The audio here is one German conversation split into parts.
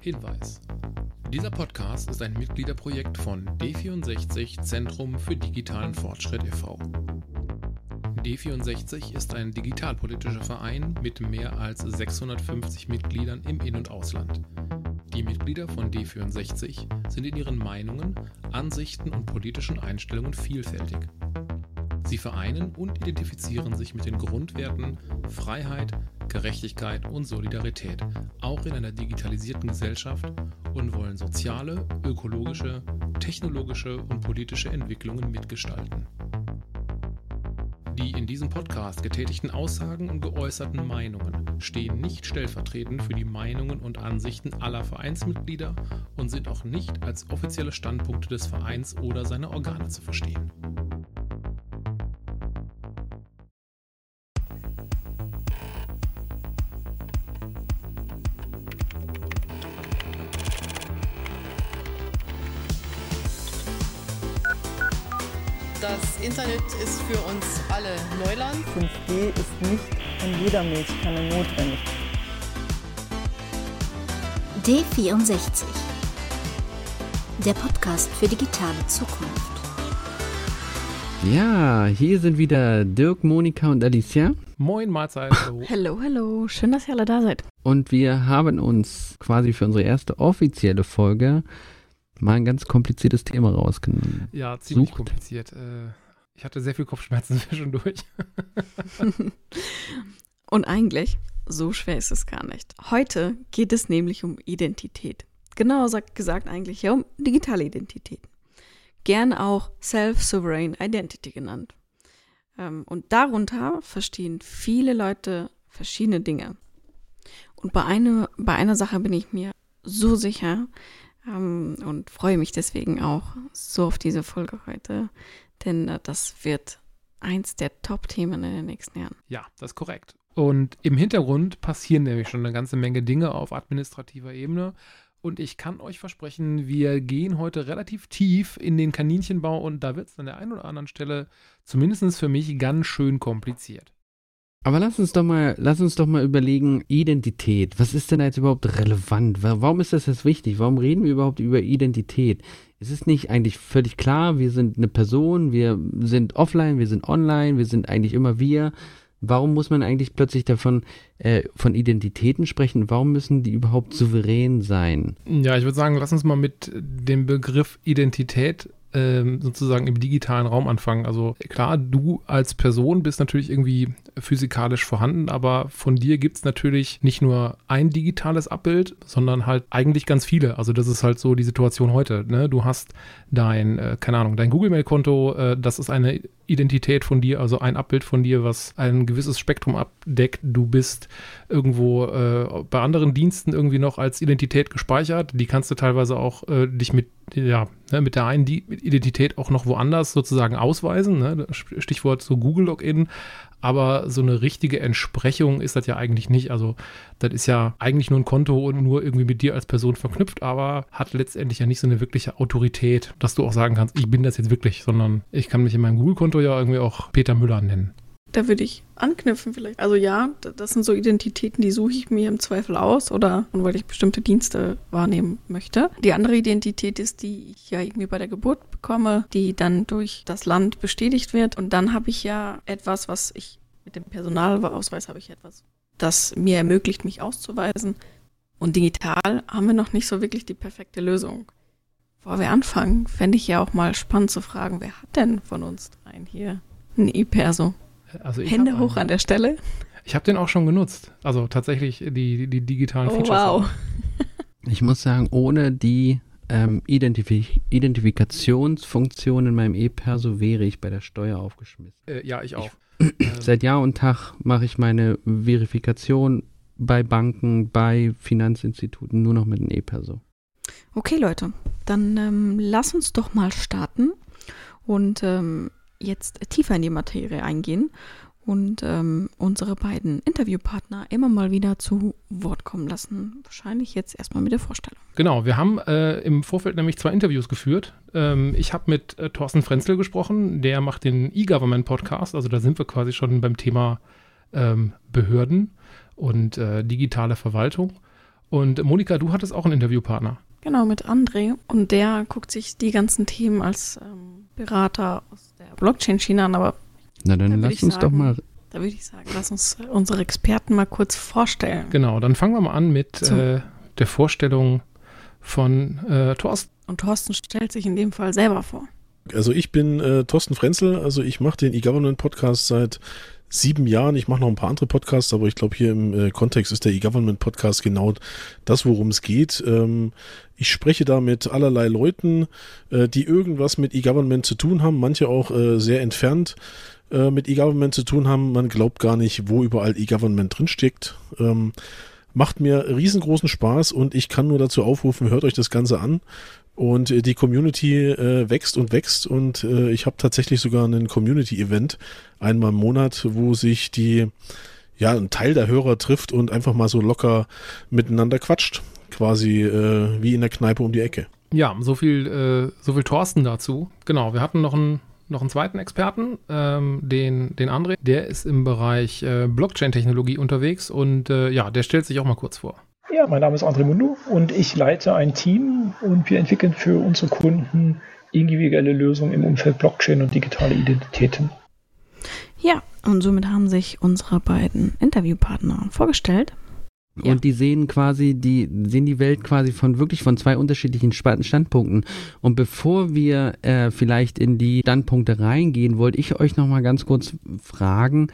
Hinweis. Dieser Podcast ist ein Mitgliederprojekt von D64 Zentrum für digitalen Fortschritt e.V. D64 ist ein digitalpolitischer Verein mit mehr als 650 Mitgliedern im In- und Ausland. Die Mitglieder von D64 sind in ihren Meinungen, Ansichten und politischen Einstellungen vielfältig. Sie vereinen und identifizieren sich mit den Grundwerten Freiheit, Gerechtigkeit und Solidarität, auch in einer digitalisierten Gesellschaft und wollen soziale, ökologische, technologische und politische Entwicklungen mitgestalten. Die in diesem Podcast getätigten Aussagen und geäußerten Meinungen stehen nicht stellvertretend für die Meinungen und Ansichten aller Vereinsmitglieder und sind auch nicht als offizielle Standpunkte des Vereins oder seiner Organe zu verstehen. Neuland. 5G ist nicht in jeder Milchkanne notwendig. D64. Der Podcast für digitale Zukunft. Ja, hier sind wieder Dirk, Monika und Alicia. Moin, Mahlzeit. Hallo. Hallo, hallo. Schön, dass ihr alle da seid. Und wir haben uns quasi für unsere erste offizielle Folge mal ein ganz kompliziertes Thema rausgenommen. Ja, ziemlich Sucht. kompliziert. Äh, Ich hatte sehr viel Kopfschmerzen zwischendurch. Und eigentlich, so schwer ist es gar nicht. Heute geht es nämlich um Identität. Genauer sagt- gesagt eigentlich ja um digitale Identität. Gern auch Self-Sovereign Identity genannt. Ähm, Und darunter verstehen viele Leute verschiedene Dinge. Und bei, eine, bei einer Sache bin ich mir so sicher ähm, und freue mich deswegen auch so auf diese Folge heute, denn äh, das wird eins der Top-Themen in den nächsten Jahren. Ja, das ist korrekt. Und im Hintergrund passieren nämlich schon eine ganze Menge Dinge auf administrativer Ebene. Und ich kann euch versprechen, wir gehen heute relativ tief in den Kaninchenbau und da wird es an der einen oder anderen Stelle, zumindest für mich, ganz schön kompliziert. Aber lass uns doch mal, lass uns doch mal überlegen, Identität. Was ist denn da jetzt überhaupt relevant? Wa- Warum ist das jetzt wichtig? Warum reden wir überhaupt über Identität? Ist es nicht eigentlich völlig klar, wir sind eine Person, wir sind offline, wir sind online, wir sind eigentlich immer wir. Warum muss man eigentlich plötzlich davon äh, von Identitäten sprechen? Warum müssen die überhaupt souverän sein? Ja, ich würde sagen, lass uns mal mit dem Begriff Identität ähm, sozusagen im digitalen Raum anfangen. Also klar, du als Person bist natürlich irgendwie physikalisch vorhanden, aber von dir gibt es natürlich nicht nur ein digitales Abbild, sondern halt eigentlich ganz viele. Also das ist halt so die Situation heute. Ne? Du hast dein, äh, keine Ahnung, dein Google-Mail-Konto, äh, das ist eine Identität von dir, also ein Abbild von dir, was ein gewisses Spektrum abdeckt. Du bist irgendwo äh, bei anderen Diensten irgendwie noch als Identität gespeichert. Die kannst du teilweise auch äh, dich mit, ja, ne, mit der einen Identität auch noch woanders sozusagen ausweisen. Ne? Stichwort so Google-Login. Aber so eine richtige Entsprechung ist das ja eigentlich nicht. Also, das ist ja eigentlich nur ein Konto und nur irgendwie mit dir als Person verknüpft, aber hat letztendlich ja nicht so eine wirkliche Autorität, dass du auch sagen kannst, ich bin das jetzt wirklich, sondern ich kann mich in meinem Google-Konto ja irgendwie auch Peter Müller nennen. Da würde ich anknüpfen vielleicht. Also ja, das sind so Identitäten, die suche ich mir im Zweifel aus oder weil ich bestimmte Dienste wahrnehmen möchte. Die andere Identität ist, die ich ja irgendwie bei der Geburt bekomme, die dann durch das Land bestätigt wird. Und dann habe ich ja etwas, was ich mit dem Personalausweis habe ich etwas, das mir ermöglicht, mich auszuweisen. Und digital haben wir noch nicht so wirklich die perfekte Lösung. Bevor wir anfangen, fände ich ja auch mal spannend zu fragen, wer hat denn von uns dreien hier ein E-Perso? Also ich Hände hoch einen. an der Stelle. Ich habe den auch schon genutzt. Also tatsächlich die, die, die digitalen Oh, Features. wow. auch. Ich muss sagen, ohne die ähm, Identifi Identifikationsfunktion in meinem E-Perso wäre ich bei der Steuer aufgeschmissen. Äh, ja, ich auch. Seit Jahr und Tag mache ich meine Verifikation bei Banken, bei Finanzinstituten nur noch mit einem E-Perso. Okay, Leute, dann ähm, lass uns doch mal starten und ähm, jetzt tiefer in die Materie eingehen und ähm, unsere beiden Interviewpartner immer mal wieder zu Wort kommen lassen. Wahrscheinlich jetzt erstmal mit der Vorstellung. Genau, wir haben äh, im Vorfeld nämlich zwei Interviews geführt. Ähm, ich habe mit äh, Thorsten Frenzel gesprochen, der macht den E-Government-Podcast, also da sind wir quasi schon beim Thema ähm, Behörden und äh, digitale Verwaltung. Und Monika, du hattest auch einen Interviewpartner. Genau, mit André. Und der guckt sich die ganzen Themen als ähm, Berater aus der Blockchain-Schiene an. Aber Na, dann Da lass uns doch sagen- mal. da würde ich sagen, lass uns äh, unsere Experten mal kurz vorstellen. Genau, dann fangen wir mal an mit äh, der Vorstellung von äh, Thorsten. Und Thorsten stellt sich in dem Fall selber vor. Also ich bin äh, Thorsten Frenzel, also ich mache den E-Government-Podcast seit sieben Jahren. Ich mache noch ein paar andere Podcasts, aber ich glaube hier im äh, Kontext ist der E-Government-Podcast genau das, worum es geht. Ähm, ich spreche da mit allerlei Leuten, äh, die irgendwas mit E-Government zu tun haben, manche auch äh, sehr entfernt äh, mit E-Government zu tun haben. Man glaubt gar nicht, wo überall E-Government drinsteckt. Ähm, macht mir riesengroßen Spaß und ich kann nur dazu aufrufen, hört euch das Ganze an. Und äh, die Community äh, wächst und wächst und äh, ich habe tatsächlich sogar einen Community-Event einmal im Monat, wo sich die, ja, ein Teil der Hörer trifft und einfach mal so locker miteinander quatscht. Quasi äh, wie in der Kneipe um die Ecke. Ja, so viel, äh, so viel Thorsten dazu. Genau, wir hatten noch einen, noch einen zweiten Experten, ähm, den, den André. Der ist im Bereich äh, Blockchain-Technologie unterwegs und äh, ja, der stellt sich auch mal kurz vor. Ja, mein Name ist André Mundo und ich leite ein Team und wir entwickeln für unsere Kunden individuelle Lösungen im Umfeld Blockchain und digitale Identitäten. Ja, und somit haben sich unsere beiden Interviewpartner vorgestellt. Ja. Und die sehen quasi, die sehen die Welt quasi von wirklich von zwei unterschiedlichen Standpunkten. Und bevor wir äh, vielleicht in die Standpunkte reingehen, wollte ich euch noch mal ganz kurz fragen,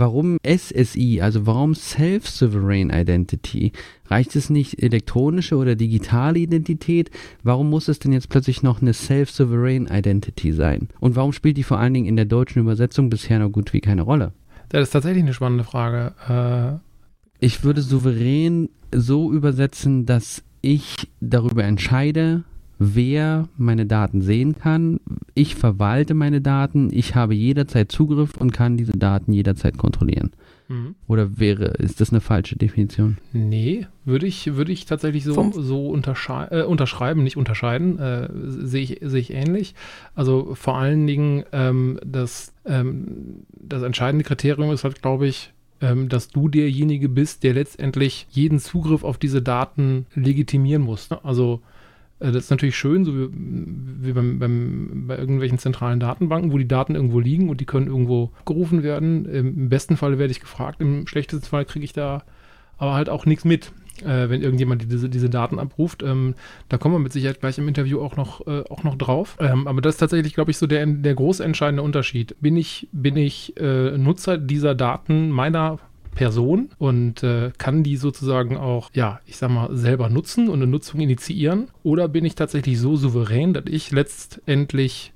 warum SSI, also warum Self-Sovereign Identity? Reicht es nicht elektronische oder digitale Identität? Warum muss es denn jetzt plötzlich noch eine Self-Sovereign Identity sein? Und warum spielt die vor allen Dingen in der deutschen Übersetzung bisher noch gut wie keine Rolle? Das ist tatsächlich eine spannende Frage. Äh, Ich würde souverän so übersetzen, dass ich darüber entscheide, wer meine Daten sehen kann. Ich verwalte meine Daten, ich habe jederzeit Zugriff und kann diese Daten jederzeit kontrollieren. mhm. Oder wäre, ist das eine falsche Definition? Nee, würde ich, würde ich tatsächlich so, Vom- so äh, unterschreiben, nicht unterscheiden, äh, sehe ich, sehe ich ähnlich. Also vor allen Dingen ähm, das, ähm, das entscheidende Kriterium ist halt, glaube ich, ähm, dass du derjenige bist, der letztendlich jeden Zugriff auf diese Daten legitimieren muss. Ne? Also das ist natürlich schön, so wie, wie beim, beim, bei irgendwelchen zentralen Datenbanken, wo die Daten irgendwo liegen und die können irgendwo gerufen werden. Im besten Fall werde ich gefragt, im schlechtesten Fall kriege ich da aber halt auch nichts mit, äh, wenn irgendjemand diese, diese Daten abruft. Ähm, da kommen wir mit Sicherheit gleich im Interview auch noch, äh, auch noch drauf. Ähm, aber das ist tatsächlich, glaube ich, so der, der groß entscheidende Unterschied. Bin ich, bin ich äh, Nutzer dieser Daten meiner Person und äh, kann die sozusagen auch, ja, ich sag mal, selber nutzen und eine Nutzung initiieren? Oder bin ich tatsächlich so souverän, dass ich letztendlich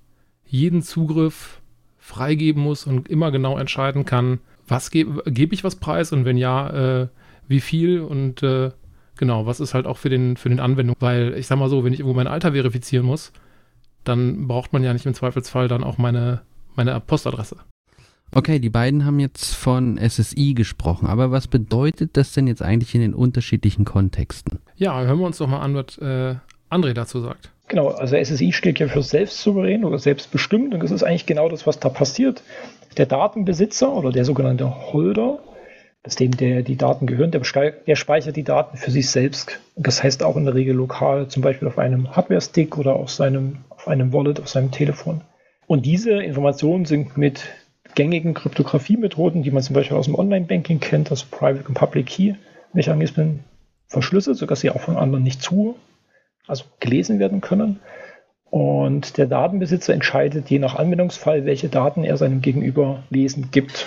jeden Zugriff freigeben muss und immer genau entscheiden kann, was gebe ich was preis und wenn ja, äh, wie viel und äh, genau, was ist halt auch für den, für den Anwendung. Weil ich sag mal so, wenn ich irgendwo mein Alter verifizieren muss, dann braucht man ja nicht im Zweifelsfall dann auch meine, meine Postadresse. Okay, die beiden haben jetzt von SSI gesprochen, aber was bedeutet das denn jetzt eigentlich in den unterschiedlichen Kontexten? Ja, hören wir uns doch mal an, was äh, André dazu sagt. Genau, also SSI steht ja für selbstsouverän oder selbstbestimmt und das ist eigentlich genau das, was da passiert. Der Datenbesitzer oder der sogenannte Holder, das dem der die Daten gehören, der, der speichert die Daten für sich selbst. Das heißt auch in der Regel lokal, zum Beispiel auf einem Hardware-Stick oder auf seinem, auf einem Wallet, auf seinem Telefon. Und diese Informationen sind mit gängigen Kryptografiemethoden, die man zum Beispiel aus dem Online-Banking kennt, also Private und Public Key Mechanismen, verschlüsselt, sodass sie auch von anderen nicht zu, also gelesen werden können. Und der Datenbesitzer entscheidet je nach Anwendungsfall, welche Daten er seinem Gegenüber lesen gibt.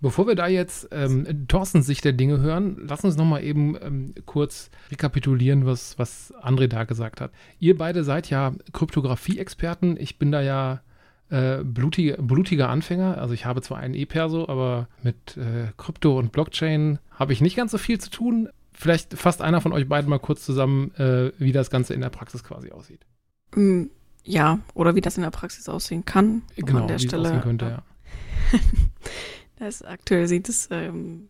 Bevor wir da jetzt ähm, Thorstens Sicht der Dinge hören, lass uns nochmal eben ähm, kurz rekapitulieren, was, was André da gesagt hat. Ihr beide seid ja Kryptographie-Experten. Ich bin da ja äh, blutige, blutiger Anfänger. Also ich habe zwar einen E-Perso, aber mit äh, Krypto und Blockchain habe ich nicht ganz so viel zu tun. Vielleicht fasst einer von euch beiden mal kurz zusammen, äh, wie das Ganze in der Praxis quasi aussieht. Mm, Ja, oder wie das in der Praxis aussehen kann. Genau, an der wie es Stelle. aussehen könnte, ja. das aktuell sieht es ähm,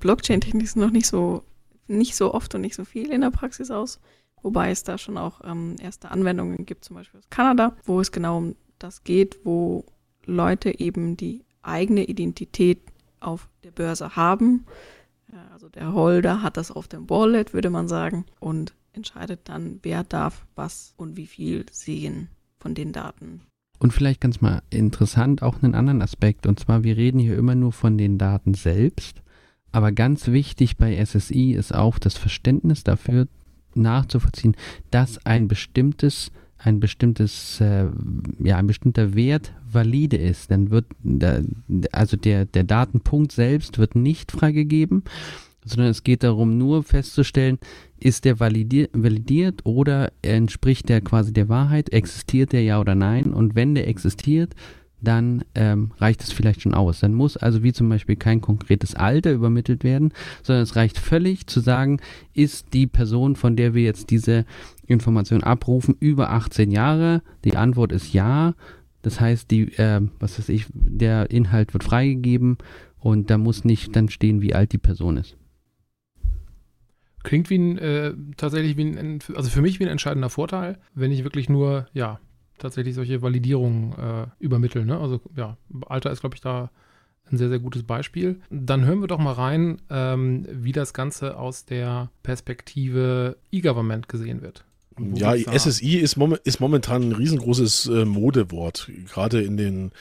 Blockchain-Technik noch nicht so, nicht so oft und nicht so viel in der Praxis aus. Wobei es da schon auch ähm, erste Anwendungen gibt, zum Beispiel aus Kanada, wo es genau um das geht, wo Leute eben die eigene Identität auf der Börse haben, also der Holder hat das auf dem Wallet, würde man sagen, und entscheidet dann, wer darf was und wie viel sehen von den Daten. Und vielleicht ganz mal interessant auch einen anderen Aspekt. Und zwar, wir reden hier immer nur von den Daten selbst. Aber ganz wichtig bei SSI ist auch das Verständnis dafür nachzuvollziehen, dass ein bestimmtes ein bestimmtes, äh, ja, ein bestimmter Wert valide ist, dann wird, da, also der, der Datenpunkt selbst wird nicht freigegeben, sondern es geht darum, nur festzustellen, ist der validiert, validiert oder entspricht der quasi der Wahrheit, existiert der ja oder nein und wenn der existiert, dann ähm, reicht es vielleicht schon aus. Dann muss also wie zum Beispiel kein konkretes Alter übermittelt werden, sondern es reicht völlig zu sagen, ist die Person, von der wir jetzt diese Information abrufen, über 18 Jahre? Die Antwort ist ja. Das heißt, die, äh, was weiß ich, der Inhalt wird freigegeben und da muss nicht dann stehen, wie alt die Person ist. Klingt wie ein, äh, tatsächlich wie ein, also für mich wie ein entscheidender Vorteil, wenn ich wirklich nur, ja, tatsächlich solche Validierungen äh, übermitteln. Ne? Also ja, Alter ist, glaube ich, da ein sehr, sehr gutes Beispiel. Dann hören wir doch mal rein, ähm, wie das Ganze aus der Perspektive E-Government gesehen wird. Ja, SSI ist, mom ist, momentan ein riesengroßes äh, Modewort, gerade in den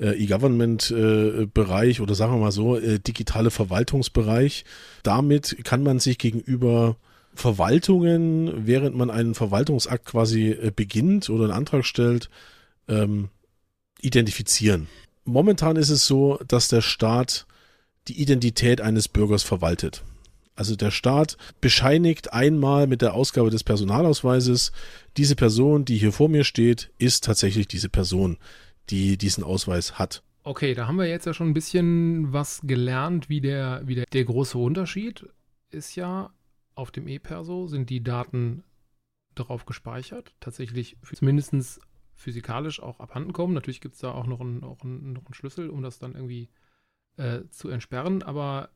äh, E-Government-Bereich äh, oder sagen wir mal so, äh, digitale Verwaltungsbereich. Damit kann man sich gegenüber Verwaltungen, während man einen Verwaltungsakt quasi äh, beginnt oder einen Antrag stellt, ähm, identifizieren. Momentan ist es so, dass der Staat die Identität eines Bürgers verwaltet. Also der Staat bescheinigt einmal mit der Ausgabe des Personalausweises, diese Person, die hier vor mir steht, ist tatsächlich diese Person, die diesen Ausweis hat. Okay, da haben wir jetzt ja schon ein bisschen was gelernt, wie der, wie der, der große Unterschied ist ja, auf dem E-Perso sind die Daten darauf gespeichert, tatsächlich zumindest physikalisch auch abhanden kommen. Natürlich gibt es da auch noch einen, auch einen, noch einen Schlüssel, um das dann irgendwie äh, zu entsperren. Aber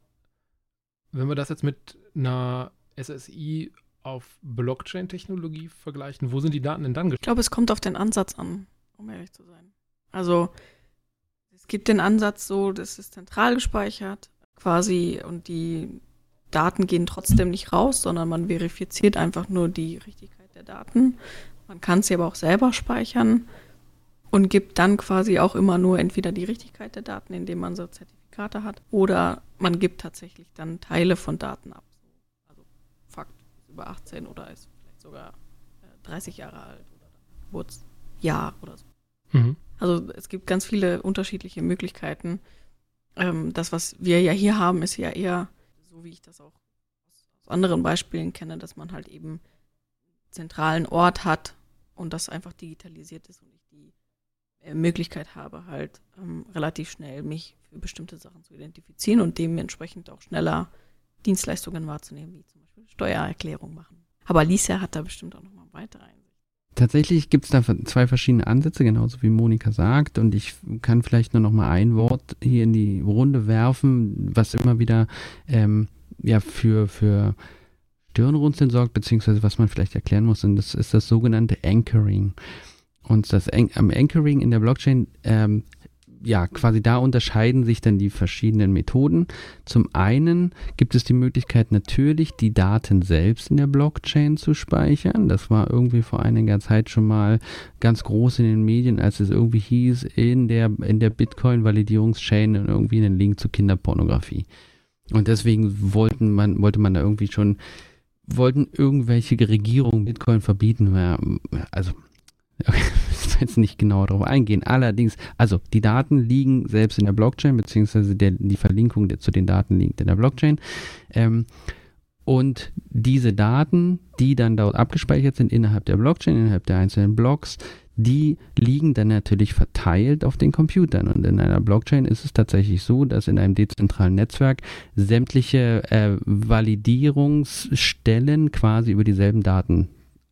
wenn wir das jetzt mit einer SSI auf Blockchain-Technologie vergleichen, wo sind die Daten denn dann gespeichert? Ich glaube, es kommt auf den Ansatz an, um ehrlich zu sein. Also es gibt den Ansatz so, das ist zentral gespeichert quasi und die Daten gehen trotzdem nicht raus, sondern man verifiziert einfach nur die Richtigkeit der Daten. Man kann sie aber auch selber speichern und gibt dann quasi auch immer nur entweder die Richtigkeit der Daten, indem man so Zertifikate hat, oder man gibt tatsächlich dann Teile von Daten ab. Also Fakt ist über 18 oder ist vielleicht sogar 30 äh, Jahre alt oder Geburtsjahr oder so. Mhm. Also es gibt ganz viele unterschiedliche Möglichkeiten. Ähm, das, was wir ja hier haben, ist ja eher so wie ich das auch aus anderen Beispielen kenne, dass man halt eben einen zentralen Ort hat und das einfach digitalisiert ist und ich die äh, Möglichkeit habe, halt ähm, relativ schnell mich bestimmte Sachen zu identifizieren und dementsprechend auch schneller Dienstleistungen wahrzunehmen, wie zum Beispiel Steuererklärung machen. Aber Alicia hat da bestimmt auch nochmal weitere Einsicht. Tatsächlich gibt es da zwei verschiedene Ansätze, genauso wie Monika sagt. Und ich kann vielleicht nur noch mal ein Wort hier in die Runde werfen, was immer wieder ähm, ja, für, für Stirnrunzeln sorgt, beziehungsweise was man vielleicht erklären muss. Und das ist das sogenannte Anchoring. Und das An Anchoring in der Blockchain ähm, ja, quasi da unterscheiden sich dann die verschiedenen Methoden. Zum einen gibt es die Möglichkeit natürlich, die Daten selbst in der Blockchain zu speichern. Das war irgendwie vor einiger Zeit schon mal ganz groß in den Medien, als es irgendwie hieß, in der, in der Bitcoin-Validierungschain irgendwie einen Link zu Kinderpornografie. Und deswegen wollten man, wollte man da irgendwie schon, wollten irgendwelche Regierungen Bitcoin verbieten. Also Okay, will jetzt nicht genauer darauf eingehen. Allerdings, also die Daten liegen selbst in der Blockchain, beziehungsweise der, die Verlinkung der, zu den Daten liegt in der Blockchain. Ähm, und diese Daten, die dann dort abgespeichert sind innerhalb der Blockchain, innerhalb der einzelnen Blocks, die liegen dann natürlich verteilt auf den Computern. Und in einer Blockchain ist es tatsächlich so, dass in einem dezentralen Netzwerk sämtliche äh, Validierungsstellen quasi über dieselben Daten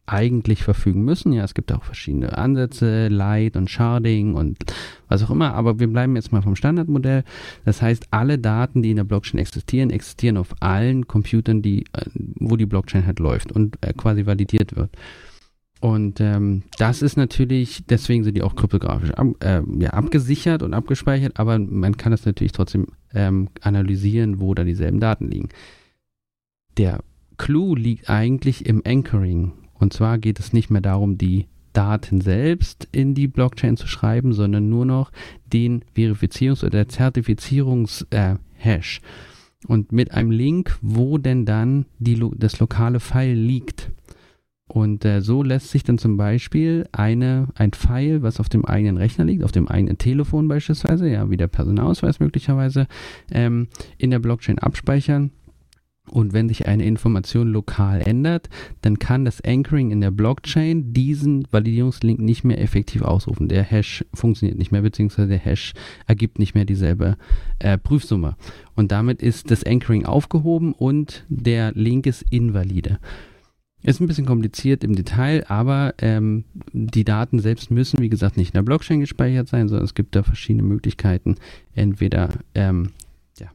eigentlich verfügen müssen. Ja, es gibt auch verschiedene Ansätze, Light und Sharding und was auch immer, aber wir bleiben jetzt mal vom Standardmodell. Das heißt, alle Daten, die in der Blockchain existieren, existieren auf allen Computern, die, äh, wo die Blockchain halt läuft und äh, quasi validiert wird. Und ähm, das ist natürlich, deswegen sind die auch kryptografisch ab, äh, ja, abgesichert und abgespeichert, aber man kann das natürlich trotzdem ähm, analysieren, wo da dieselben Daten liegen. Der Clou liegt eigentlich im Anchoring. Und zwar geht es nicht mehr darum, die Daten selbst in die Blockchain zu schreiben, sondern nur noch den Verifizierungs- oder Zertifizierungs-Hash. Äh, und mit einem Link, wo denn dann die, das lokale File liegt. Und äh, so lässt sich dann zum Beispiel eine, ein File, was auf dem eigenen Rechner liegt, auf dem eigenen Telefon beispielsweise, ja, wie der Personalausweis möglicherweise, ähm, in der Blockchain abspeichern. Und wenn sich eine Information lokal ändert, dann kann das Anchoring in der Blockchain diesen Validierungslink nicht mehr effektiv ausrufen. Der Hash funktioniert nicht mehr, beziehungsweise der Hash ergibt nicht mehr dieselbe äh, Prüfsumme. Und damit ist das Anchoring aufgehoben und der Link ist invalide. Ist ein bisschen kompliziert im Detail, aber ähm, die Daten selbst müssen, wie gesagt, nicht in der Blockchain gespeichert sein, sondern es gibt da verschiedene Möglichkeiten. Entweder, ähm, ja,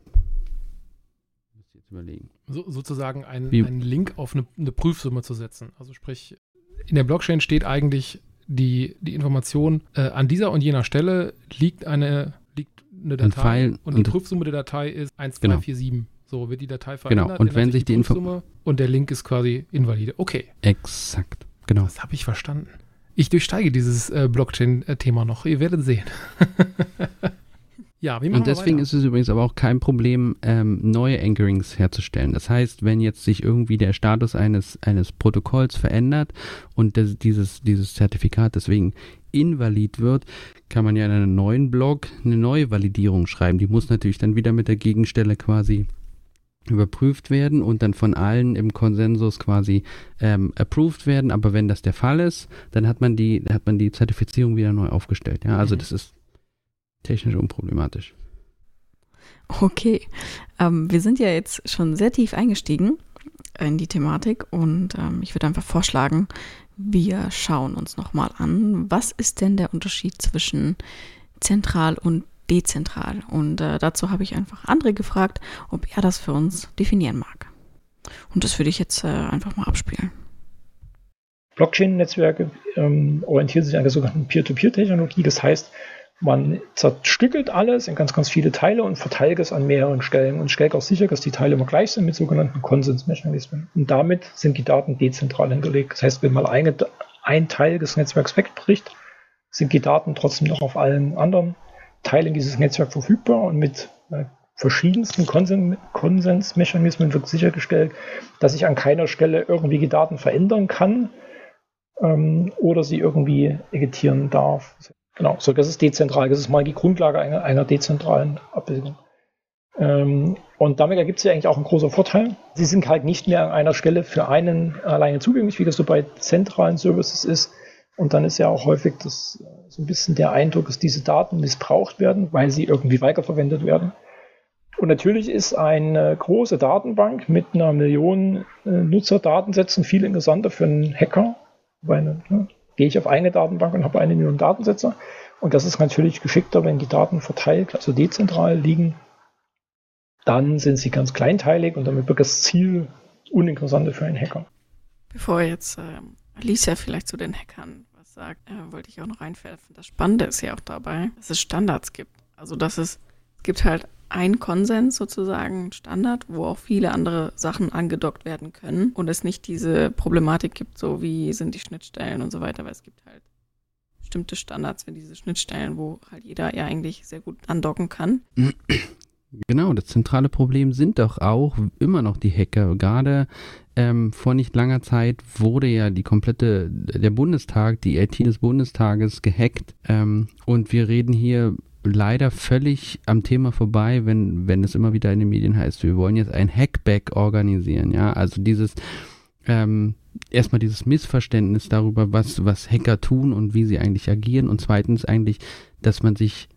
muss ich jetzt überlegen. So, sozusagen einen, einen Link auf eine, eine, Prüfsumme zu setzen. Also sprich, in der Blockchain steht eigentlich die, die Information, äh, an dieser und jener Stelle liegt eine, liegt eine Datei ein und die Prüfsumme der Datei ist 1247. Genau. So wird die Datei verändert. Genau, und wenn sich die, die Info und der Link ist quasi invalide. Okay. Exakt, genau. Das habe ich verstanden. Ich durchsteige dieses äh, Blockchain-Thema noch. Ihr werdet sehen. ja, wie machen Und deswegen ist es übrigens aber auch kein Problem, ähm, neue Anchorings herzustellen. Das heißt, wenn jetzt sich irgendwie der Status eines, eines Protokolls verändert und das, dieses, dieses Zertifikat deswegen invalid wird, kann man ja in einem neuen Blog eine neue Validierung schreiben. Die muss natürlich dann wieder mit der Gegenstelle quasi überprüft werden und dann von allen im Konsensus quasi ähm, approved werden. Aber wenn das der Fall ist, dann hat man die, hat man die Zertifizierung wieder neu aufgestellt. Ja, also mhm. das ist technisch unproblematisch. Okay, ähm, wir sind ja jetzt schon sehr tief eingestiegen in die Thematik und ähm, ich würde einfach vorschlagen, wir schauen uns nochmal an, was ist denn der Unterschied zwischen zentral und dezentral. Und äh, dazu habe ich einfach André gefragt, ob er das für uns definieren mag. Und das würde ich jetzt äh, einfach mal abspielen. Blockchain-Netzwerke ähm, orientieren sich an der sogenannten Peer-to-Peer-Technologie. Das heißt, man zerstückelt alles in ganz, ganz viele Teile und verteilt es an mehreren Stellen und stellt auch sicher, dass die Teile immer gleich sind mit sogenannten Konsensmechanismen. Und damit sind die Daten dezentral hinterlegt. Das heißt, wenn mal eine, ein Teil des Netzwerks wegbricht, sind die Daten trotzdem noch auf allen anderen Teilen dieses Netzwerks verfügbar und mit äh, verschiedensten Konsen Konsensmechanismen wird sichergestellt, dass ich an keiner Stelle irgendwie die Daten verändern kann ähm, oder sie irgendwie editieren darf. Genau, so das ist dezentral. Das ist mal die Grundlage einer, einer dezentralen Abbildung. Ähm, und damit ergibt sich eigentlich auch ein großer Vorteil. Sie sind halt nicht mehr an einer Stelle für einen alleine zugänglich, wie das so bei zentralen Services ist, und dann ist ja auch häufig das, äh, so ein bisschen der Eindruck, dass diese Daten missbraucht werden, weil sie irgendwie weiterverwendet werden. Und natürlich ist eine große Datenbank mit einer Million äh, Nutzerdatensätzen viel interessanter für einen Hacker. Weil, ne, gehe ich auf eine Datenbank und habe eine Million Datensätze. Und das ist natürlich geschickter, wenn die Daten verteilt, also dezentral liegen. Dann sind sie ganz kleinteilig und damit wird das Ziel uninteressanter für einen Hacker. Bevor jetzt ähm, Alicia vielleicht zu den Hackern was sagt, äh, wollte ich auch noch reinwerfen. Das Spannende ist ja auch dabei, dass es Standards gibt. Also dass es, es gibt halt ein Konsens sozusagen, Standard, wo auch viele andere Sachen angedockt werden können und es nicht diese Problematik gibt, so wie sind die Schnittstellen und so weiter, weil es gibt halt bestimmte Standards für diese Schnittstellen, wo halt jeder ja eigentlich sehr gut andocken kann. Genau, das zentrale Problem sind doch auch immer noch die Hacker. Gerade ähm, vor nicht langer Zeit wurde ja die komplette, der Bundestag, die IT des Bundestages gehackt. Ähm, und wir reden hier leider völlig am Thema vorbei, wenn, wenn es immer wieder in den Medien heißt, wir wollen jetzt ein Hackback organisieren. Ja, also dieses, ähm, erstmal dieses Missverständnis darüber, was, was Hacker tun und wie sie eigentlich agieren. Und zweitens eigentlich, dass man sich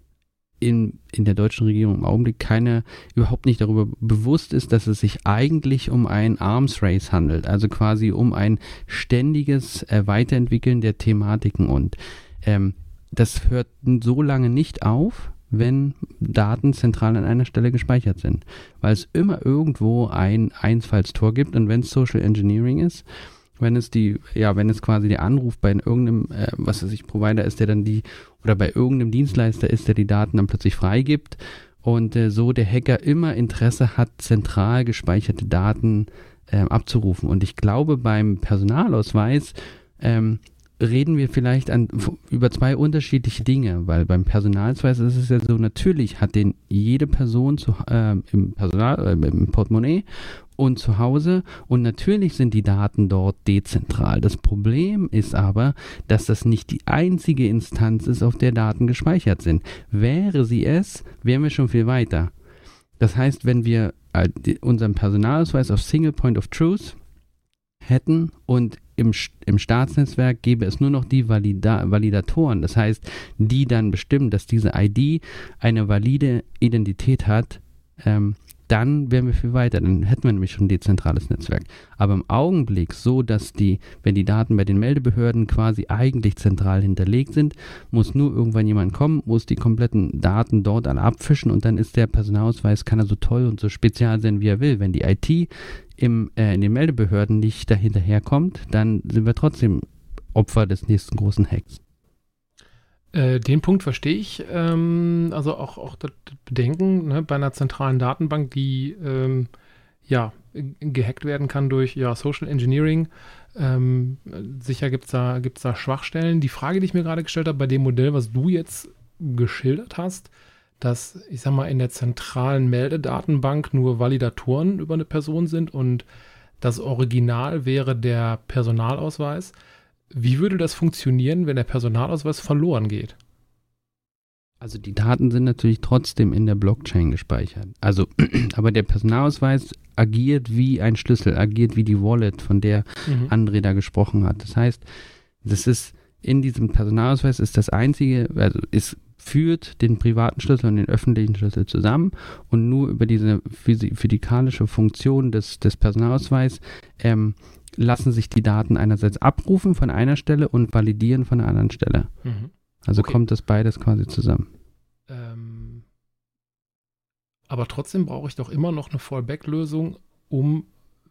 in, in der deutschen Regierung im Augenblick keine, überhaupt nicht darüber bewusst ist, dass es sich eigentlich um ein Arms Race handelt, also quasi um ein ständiges äh, Weiterentwickeln der Thematiken und ähm, das hört so lange nicht auf, wenn Daten zentral an einer Stelle gespeichert sind, weil es immer irgendwo ein Einfallstor gibt und wenn es Social Engineering ist, wenn es die, ja, wenn es quasi der Anruf bei irgendeinem, äh, was weiß ich, Provider ist, der dann die, oder bei irgendeinem Dienstleister ist, der die Daten dann plötzlich freigibt und äh, so der Hacker immer Interesse hat, zentral gespeicherte Daten äh, abzurufen. Und ich glaube, beim Personalausweis ähm, reden wir vielleicht an, über zwei unterschiedliche Dinge, weil beim Personalausweis ist es ja so, natürlich hat den jede Person zu, äh, im Personal, äh, im Portemonnaie und zu Hause und natürlich sind die Daten dort dezentral. Das Problem ist aber, dass das nicht die einzige Instanz ist, auf der Daten gespeichert sind. Wäre sie es, wären wir schon viel weiter. Das heißt, wenn wir äh, unseren Personalausweis auf Single Point of Truth hätten und im, im Staatsnetzwerk gäbe es nur noch die Valida Validatoren, das heißt, die dann bestimmen, dass diese ID eine valide Identität hat, ähm, dann wären wir viel weiter. Dann hätten wir nämlich schon ein dezentrales Netzwerk. Aber im Augenblick so, dass die, wenn die Daten bei den Meldebehörden quasi eigentlich zentral hinterlegt sind, muss nur irgendwann jemand kommen, muss die kompletten Daten dort alle abfischen und dann ist der Personalausweis, kann er so toll und so spezial sein, wie er will. Wenn die IT im, äh, in den Meldebehörden nicht dahinterherkommt, dann sind wir trotzdem Opfer des nächsten großen Hacks. Äh, den Punkt verstehe ich. Ähm, also auch, auch das Bedenken ne, bei einer zentralen Datenbank, die ähm, ja gehackt werden kann durch ja, Social Engineering. Ähm, sicher gibt es da, gibt's da Schwachstellen. Die Frage, die ich mir gerade gestellt habe, bei dem Modell, was du jetzt geschildert hast, dass, ich sag mal, in der zentralen Meldedatenbank nur Validatoren über eine Person sind und das Original wäre der Personalausweis. Wie würde das funktionieren, wenn der Personalausweis verloren geht? Also die Daten sind natürlich trotzdem in der Blockchain gespeichert. Also, aber der Personalausweis agiert wie ein Schlüssel, agiert wie die Wallet, von der mhm. André da gesprochen hat. Das heißt, das ist in diesem Personalausweis ist das einzige, also es führt den privaten Schlüssel und den öffentlichen Schlüssel zusammen und nur über diese physikalische Funktion des, des Personalausweis ähm, lassen sich die Daten einerseits abrufen von einer Stelle und validieren von der anderen Stelle. Mhm. Also okay. kommt das beides quasi zusammen. Ähm, aber trotzdem brauche ich doch immer noch eine Fallback-Lösung, um,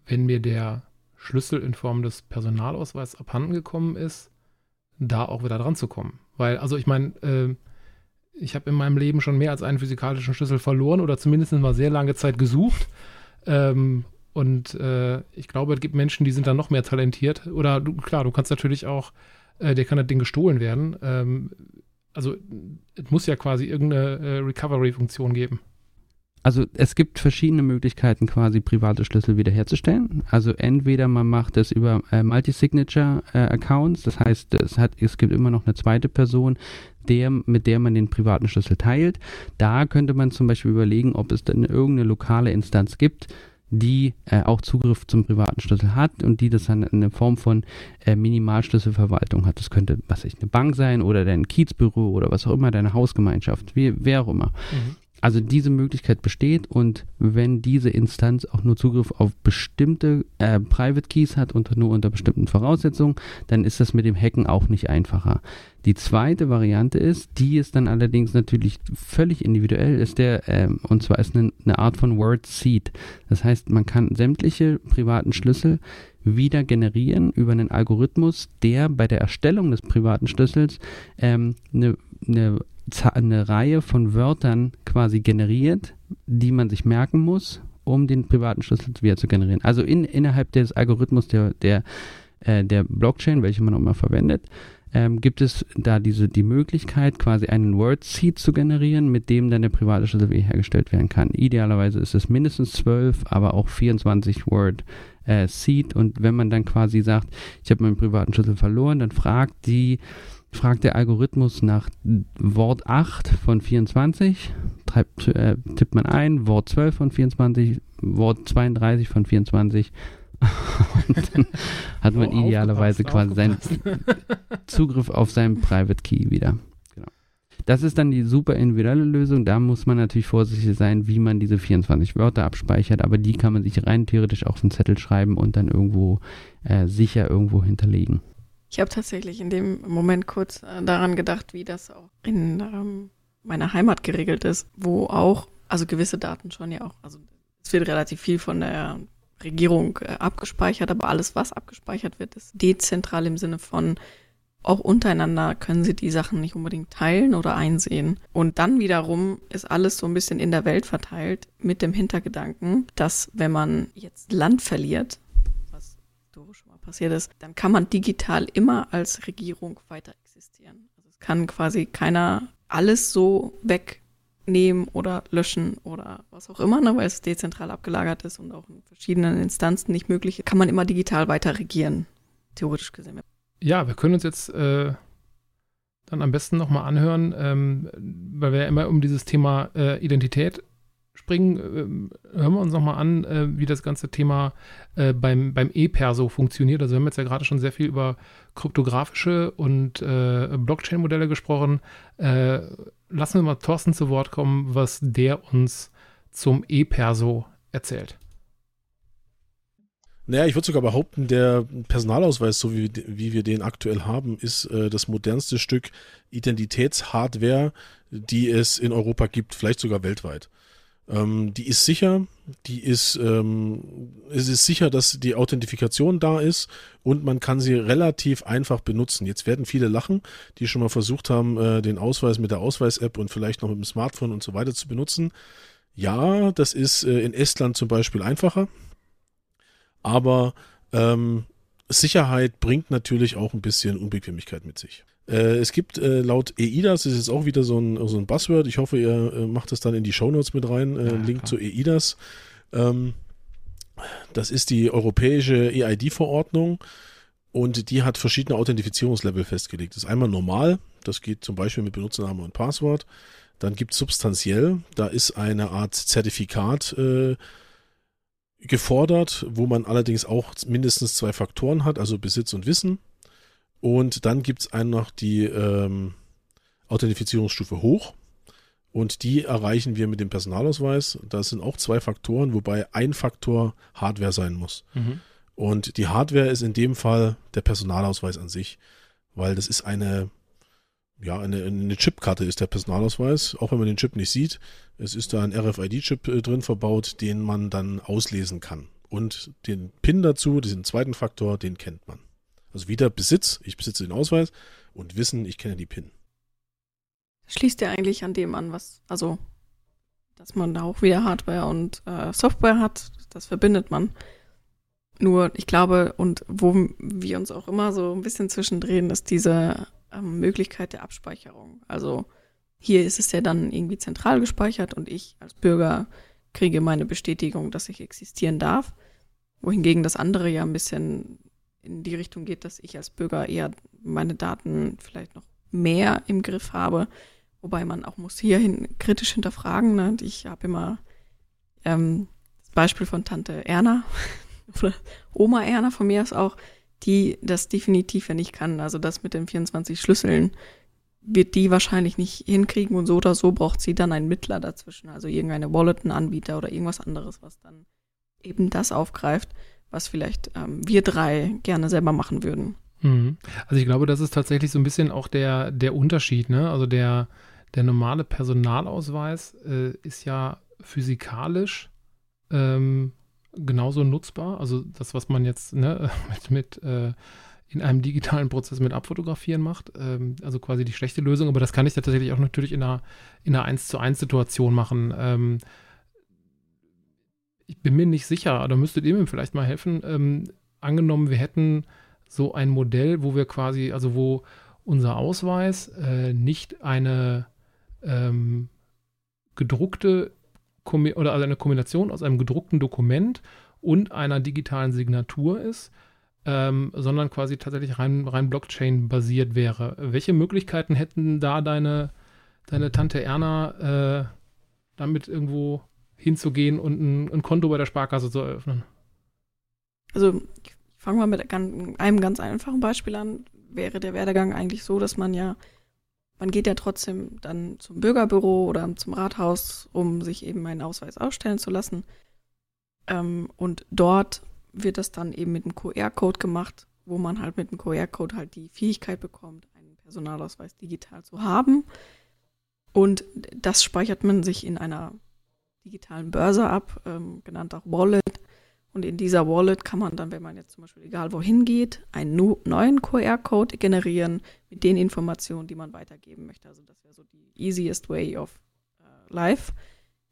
wenn mir der Schlüssel in Form des Personalausweises abhanden gekommen ist, da auch wieder dran zu kommen. Weil, also ich meine, äh, ich habe in meinem Leben schon mehr als einen physikalischen Schlüssel verloren oder zumindest mal sehr lange Zeit gesucht. Ähm, und äh, ich glaube, es gibt Menschen, die sind da noch mehr talentiert. Oder du, klar, du kannst natürlich auch, äh, dir kann das Ding gestohlen werden. Ähm, also es muss ja quasi irgendeine äh, Recovery-Funktion geben. Also es gibt verschiedene Möglichkeiten, quasi private Schlüssel wiederherzustellen. Also entweder man macht das über äh, Multi-Signature-Accounts, das heißt, es, hat, es gibt immer noch eine zweite Person, der, mit der man den privaten Schlüssel teilt. Da könnte man zum Beispiel überlegen, ob es dann irgendeine lokale Instanz gibt, die äh, auch Zugriff zum privaten Schlüssel hat und die das dann in der Form von äh, Minimalschlüsselverwaltung hat. Das könnte, was ich, eine Bank sein oder dein Kiezbüro oder was auch immer, deine Hausgemeinschaft, wie, wer auch immer. Mhm. Also diese Möglichkeit besteht und wenn diese Instanz auch nur Zugriff auf bestimmte äh, Private Keys hat und nur unter bestimmten Voraussetzungen, dann ist das mit dem Hacken auch nicht einfacher. Die zweite Variante ist, die ist dann allerdings natürlich völlig individuell, ist der, ähm, und zwar ist eine, eine Art von Word Seed. Das heißt, man kann sämtliche privaten Schlüssel wieder generieren über einen Algorithmus, der bei der Erstellung des privaten Schlüssels ähm, eine, eine eine Reihe von Wörtern quasi generiert, die man sich merken muss, um den privaten Schlüssel wieder zu generieren. Also in, innerhalb des Algorithmus der, der, äh, der Blockchain, welche man auch immer verwendet, ähm, gibt es da diese, die Möglichkeit, quasi einen Word Seed zu generieren, mit dem dann der private Schlüssel wiederhergestellt werden kann. Idealerweise ist es mindestens 12, aber auch 24 Word äh, Seed. Und wenn man dann quasi sagt, ich habe meinen privaten Schlüssel verloren, dann fragt die fragt der Algorithmus nach Wort 8 von 24, treibt, äh, tippt man ein, Wort 12 von 24, Wort 32 von 24 und dann hat man oh, idealerweise quasi seinen Zugriff auf seinen Private Key wieder. Genau. Das ist dann die super individuelle Lösung. Da muss man natürlich vorsichtig sein, wie man diese 24 Wörter abspeichert, aber die kann man sich rein theoretisch auf einen Zettel schreiben und dann irgendwo äh, sicher irgendwo hinterlegen. Ich habe tatsächlich in dem Moment kurz äh, daran gedacht, wie das auch in ähm, meiner Heimat geregelt ist, wo auch, also gewisse Daten schon ja auch, also es wird relativ viel von der Regierung äh, abgespeichert, aber alles, was abgespeichert wird, ist dezentral im Sinne von auch untereinander können sie die Sachen nicht unbedingt teilen oder einsehen. Und dann wiederum ist alles so ein bisschen in der Welt verteilt mit dem Hintergedanken, dass wenn man jetzt Land verliert, was historisch schon mal passiert ist, dann kann man digital immer als Regierung weiter existieren. Also es kann quasi keiner alles so wegnehmen oder löschen oder was auch immer, ne, weil es dezentral abgelagert ist und auch in verschiedenen Instanzen nicht möglich ist, kann man immer digital weiter regieren, theoretisch gesehen. Ja, wir können uns jetzt äh, dann am besten nochmal anhören, ähm, weil wir ja immer um dieses Thema äh, Identität springen. Äh, hören wir uns nochmal an, äh, wie das ganze Thema äh, beim, beim E-Perso funktioniert. Also wir haben jetzt ja gerade schon sehr viel über kryptografische und äh, Blockchain-Modelle gesprochen. lassen wir mal Thorsten zu Wort kommen, was der uns zum E-Perso erzählt. Naja, ich würde sogar behaupten, der Personalausweis, so wie, wie wir den aktuell haben, ist äh, das modernste Stück Identitätshardware, die es in Europa gibt, vielleicht sogar weltweit. Ähm, die ist sicher, die ist, ähm, es ist sicher, dass die Authentifikation da ist und man kann sie relativ einfach benutzen. Jetzt werden viele lachen, die schon mal versucht haben, äh, den Ausweis mit der Ausweis-App und vielleicht noch mit dem Smartphone und so weiter zu benutzen. Ja, das ist äh, in Estland zum Beispiel einfacher aber ähm, Sicherheit bringt natürlich auch ein bisschen Unbequemlichkeit mit sich. Äh, es gibt äh, laut EIDAS, das ist jetzt auch wieder so ein, so ein Buzzword, ich hoffe, ihr äh, macht das dann in die Shownotes mit rein, äh, ja, Link klar. zu EIDAS. Ähm, das ist die europäische EID-Verordnung und die hat verschiedene Authentifizierungslevel festgelegt. Das ist einmal normal, das geht zum Beispiel mit Benutzername und Passwort. Dann gibt es substanziell, da ist eine Art Zertifikat äh, gefordert, wo man allerdings auch mindestens zwei Faktoren hat, also Besitz und Wissen. Und dann gibt es einen noch die ähm, Authentifizierungsstufe hoch. Und die erreichen wir mit dem Personalausweis. Das sind auch zwei Faktoren, wobei ein Faktor Hardware sein muss. Mhm. Und die Hardware ist in dem Fall der Personalausweis an sich, weil das ist eine ja, eine, eine Chipkarte ist der Personalausweis, auch wenn man den Chip nicht sieht. Es ist da ein RFID-Chip äh, drin verbaut, den man dann auslesen kann. Und den PIN dazu, diesen zweiten Faktor, den kennt man. Also wieder Besitz, ich besitze den Ausweis und Wissen, ich kenne die PIN. Schließt ja eigentlich an dem an, was, also, dass man da auch wieder Hardware und äh, Software hat, das verbindet man. Nur, ich glaube, und wo wir uns auch immer so ein bisschen zwischendrehen, ist diese ähm, Möglichkeit der Abspeicherung. Also hier ist es ja dann irgendwie zentral gespeichert und ich als Bürger kriege meine Bestätigung, dass ich existieren darf. Wohingegen das andere ja ein bisschen in die Richtung geht, dass ich als Bürger eher meine Daten vielleicht noch mehr im Griff habe. Wobei man auch muss hierhin kritisch hinterfragen. Ne? Ich habe immer ähm, das Beispiel von Tante Erna oder Oma Erna von mir ist auch, die das definitiv ja nicht kann. Also das mit den 24 Schlüsseln wird die wahrscheinlich nicht hinkriegen und so oder so braucht sie dann einen Mittler dazwischen, also irgendeine Wallet, Anbieter oder irgendwas anderes, was dann eben das aufgreift, was vielleicht ähm, wir drei gerne selber machen würden. Mhm. Also ich glaube, das ist tatsächlich so ein bisschen auch der, der Unterschied, ne? Also der, der normale Personalausweis äh, ist ja physikalisch ähm, genauso nutzbar. Also das, was man jetzt ne, mit, mit äh, in einem digitalen Prozess mit Abfotografieren macht. Ähm, also quasi die schlechte Lösung, aber das kann ich tatsächlich auch natürlich in einer, in einer 1 zu 1 Situation machen. Ähm, ich bin mir nicht sicher, da müsstet ihr mir vielleicht mal helfen. Ähm, angenommen, wir hätten so ein Modell, wo wir quasi, also wo unser Ausweis äh, nicht eine ähm, gedruckte oder also eine Kombination aus einem gedruckten Dokument und einer digitalen Signatur ist, ähm, sondern quasi tatsächlich rein, rein Blockchain-basiert wäre. Welche Möglichkeiten hätten da deine, deine Tante Erna äh, damit irgendwo hinzugehen und ein, ein, Konto bei der Sparkasse zu eröffnen? Also ich fange mal mit einem ganz einfachen Beispiel an. Wäre der Werdegang eigentlich so, dass man ja man geht ja trotzdem dann zum Bürgerbüro oder zum Rathaus, um sich eben einen Ausweis ausstellen zu lassen. Ähm, und dort wird das dann eben mit einem QR-Code gemacht, wo man halt mit dem QR-Code halt die Fähigkeit bekommt, einen Personalausweis digital zu haben. Und das speichert man sich in einer digitalen Börse ab, ähm, genannt auch Wallet. Und in dieser Wallet kann man dann, wenn man jetzt zum Beispiel egal wohin geht, einen neuen QR-Code generieren mit den Informationen, die man weitergeben möchte. Also das wäre so die easiest way of äh, life,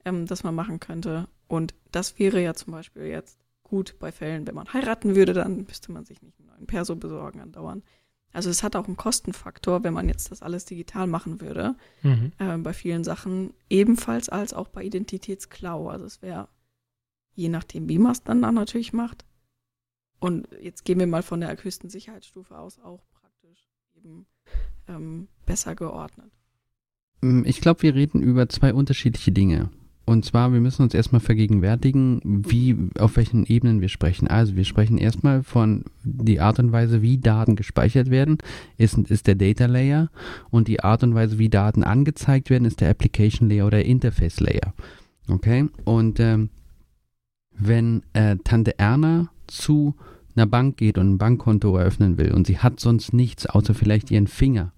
ähm, das man machen könnte. Und das wäre ja zum Beispiel jetzt gut bei Fällen, wenn man heiraten würde, dann müsste man sich nicht einen neuen Perso besorgen andauernd. Also es hat auch einen Kostenfaktor, wenn man jetzt das alles digital machen würde, Mhm. äh, bei vielen Sachen, ebenfalls als auch bei Identitätsklau. Also es wäre, je nachdem, wie man es dann, dann natürlich macht. Und jetzt gehen wir mal von der höchsten Sicherheitsstufe aus, auch praktisch eben ähm, besser geordnet. Mm, Ich glaube, wir reden über zwei unterschiedliche Dinge. Und zwar, wir müssen uns erstmal vergegenwärtigen, wie, auf welchen Ebenen wir sprechen. Also, wir sprechen erstmal von die Art und Weise, wie Daten gespeichert werden, ist, ist der Data Layer. Und die Art und Weise, wie Daten angezeigt werden, ist der Application Layer oder Interface Layer. Okay? Und ähm, wenn äh, Tante Erna zu einer Bank geht und ein Bankkonto eröffnen will und sie hat sonst nichts, außer vielleicht ihren Finger,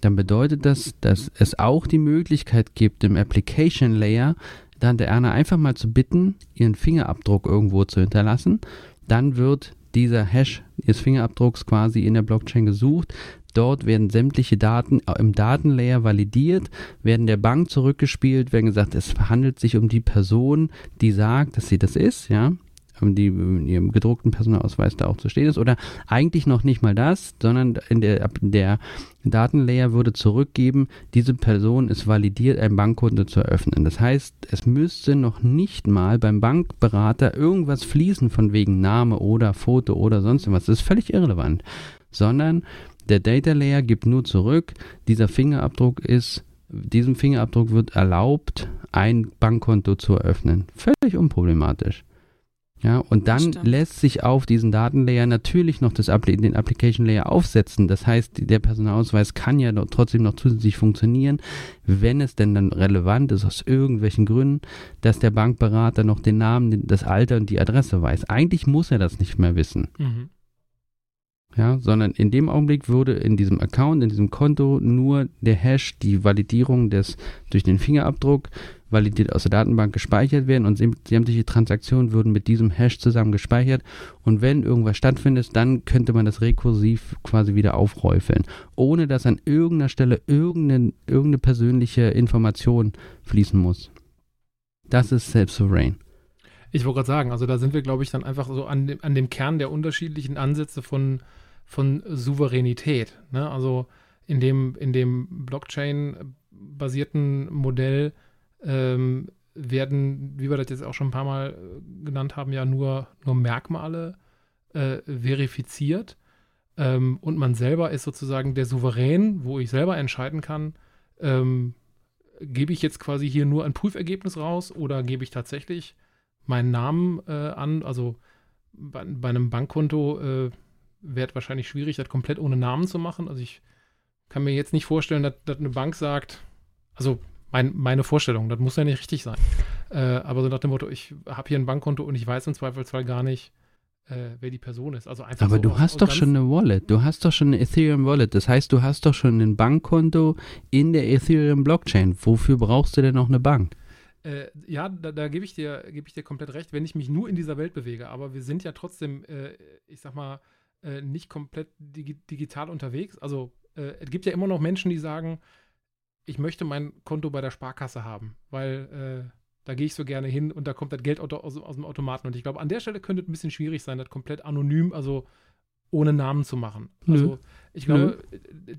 dann bedeutet das, dass es auch die Möglichkeit gibt, im Application Layer Tante Erna einfach mal zu bitten, ihren Fingerabdruck irgendwo zu hinterlassen. Dann wird dieser Hash ihres Fingerabdrucks quasi in der Blockchain gesucht. Dort werden sämtliche Daten im Datenlayer validiert, werden der Bank zurückgespielt, werden gesagt, es handelt sich um die Person, die sagt, dass sie das ist, ja, die in ihrem gedruckten Personalausweis da auch zu stehen ist. Oder eigentlich noch nicht mal das, sondern in der, der Datenlayer würde zurückgeben, diese Person ist validiert, ein Bankkonto zu eröffnen. Das heißt, es müsste noch nicht mal beim Bankberater irgendwas fließen von wegen Name oder Foto oder sonst was. Das ist völlig irrelevant. Sondern der Data Layer gibt nur zurück, dieser Fingerabdruck ist, diesem Fingerabdruck wird erlaubt, ein Bankkonto zu eröffnen. Völlig unproblematisch. Ja, und dann Stimmt. lässt sich auf diesen Datenlayer natürlich noch das Appli den Application Layer aufsetzen. Das heißt, der Personalausweis kann ja trotzdem noch zusätzlich funktionieren, wenn es denn dann relevant ist, aus irgendwelchen Gründen, dass der Bankberater noch den Namen, das Alter und die Adresse weiß. Eigentlich muss er das nicht mehr wissen. Mhm. Ja, sondern in dem Augenblick würde in diesem Account, in diesem Konto nur der Hash, die Validierung des durch den Fingerabdruck validiert aus der Datenbank gespeichert werden und säm- sämtliche Transaktionen würden mit diesem Hash zusammen gespeichert und wenn irgendwas stattfindet, dann könnte man das rekursiv quasi wieder aufräufeln, ohne dass an irgendeiner Stelle irgendeine, irgendeine persönliche Information fließen muss. Das ist self-sovereign. Ich wollte gerade sagen, also da sind wir, glaube ich, dann einfach so an dem, an dem Kern der unterschiedlichen Ansätze von, von Souveränität. Ne? Also in dem, in dem Blockchain-basierten Modell ähm, werden, wie wir das jetzt auch schon ein paar Mal äh, genannt haben, ja nur, nur Merkmale äh, verifiziert. Ähm, und man selber ist sozusagen der Souverän, wo ich selber entscheiden kann, ähm, gebe ich jetzt quasi hier nur ein Prüfergebnis raus oder gebe ich tatsächlich meinen Namen äh, an. Also bei, bei einem Bankkonto äh, wäre es wahrscheinlich schwierig, das komplett ohne Namen zu machen. Also ich kann mir jetzt nicht vorstellen, dass, dass eine Bank sagt, also mein, meine Vorstellung, das muss ja nicht richtig sein. Äh, aber so nach dem Motto, ich habe hier ein Bankkonto und ich weiß im Zweifelsfall gar nicht, äh, wer die Person ist. Also einfach Aber so du hast doch schon eine Wallet. Du hast doch schon eine Ethereum Wallet. Das heißt, du hast doch schon ein Bankkonto in der Ethereum Blockchain. Wofür brauchst du denn noch eine Bank? Äh, ja, da, da gebe ich, dir- gebe ich dir komplett recht, wenn ich mich nur in dieser Welt bewege. Aber wir sind ja trotzdem, äh, ich sag mal, äh, nicht komplett digi digital unterwegs. Also äh, es gibt ja immer noch Menschen, die sagen, ich möchte mein Konto bei der Sparkasse haben, weil äh, da gehe ich so gerne hin und da kommt das Geld aus, aus, dem Automaten. Und ich glaube, an der Stelle könnte es ein bisschen schwierig sein, das komplett anonym, also ohne Namen zu machen. Nö. Also ich glaube, es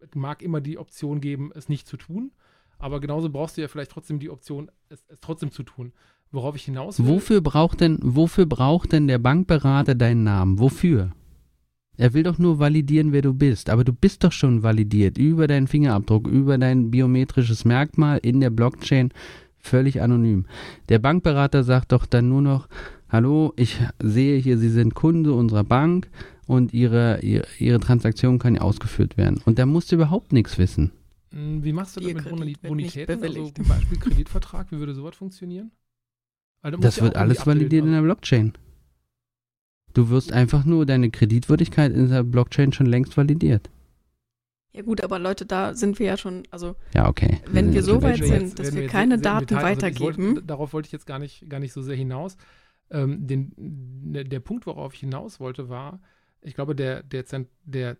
es mag immer die Option geben, es nicht zu tun. Aber genauso brauchst du ja vielleicht trotzdem die Option, es, es trotzdem zu tun. Worauf ich hinaus will. Wofür braucht denn, wofür braucht denn der Bankberater deinen Namen? Wofür? Er will doch nur validieren, wer du bist. Aber du bist doch schon validiert über deinen Fingerabdruck, über dein biometrisches Merkmal in der Blockchain, völlig anonym. Der Bankberater sagt doch dann nur noch, hallo, ich sehe hier, Sie sind Kunde unserer Bank und Ihre, Ihre, Ihre Transaktion kann ausgeführt werden. Und da musst du überhaupt nichts wissen. Hm, Wie machst du das Ihr mit Kredit Bonitäten? Also zum Beispiel Kreditvertrag, wie würde sowas funktionieren? Musst Das wird alles validiert in der Blockchain. Du wirst einfach nur deine Kreditwürdigkeit in der Blockchain schon längst validiert. Ja gut, aber Leute, da sind wir ja schon, also Ja, okay. Wenn wir jetzt so weit wir sind, jetzt- dass wir keine Daten Detail- also weitergeben. Wollte, darauf wollte ich jetzt gar nicht, gar nicht so sehr hinaus. ähm, den, ne, der Punkt, worauf ich hinaus wollte, war, ich glaube, der, der, der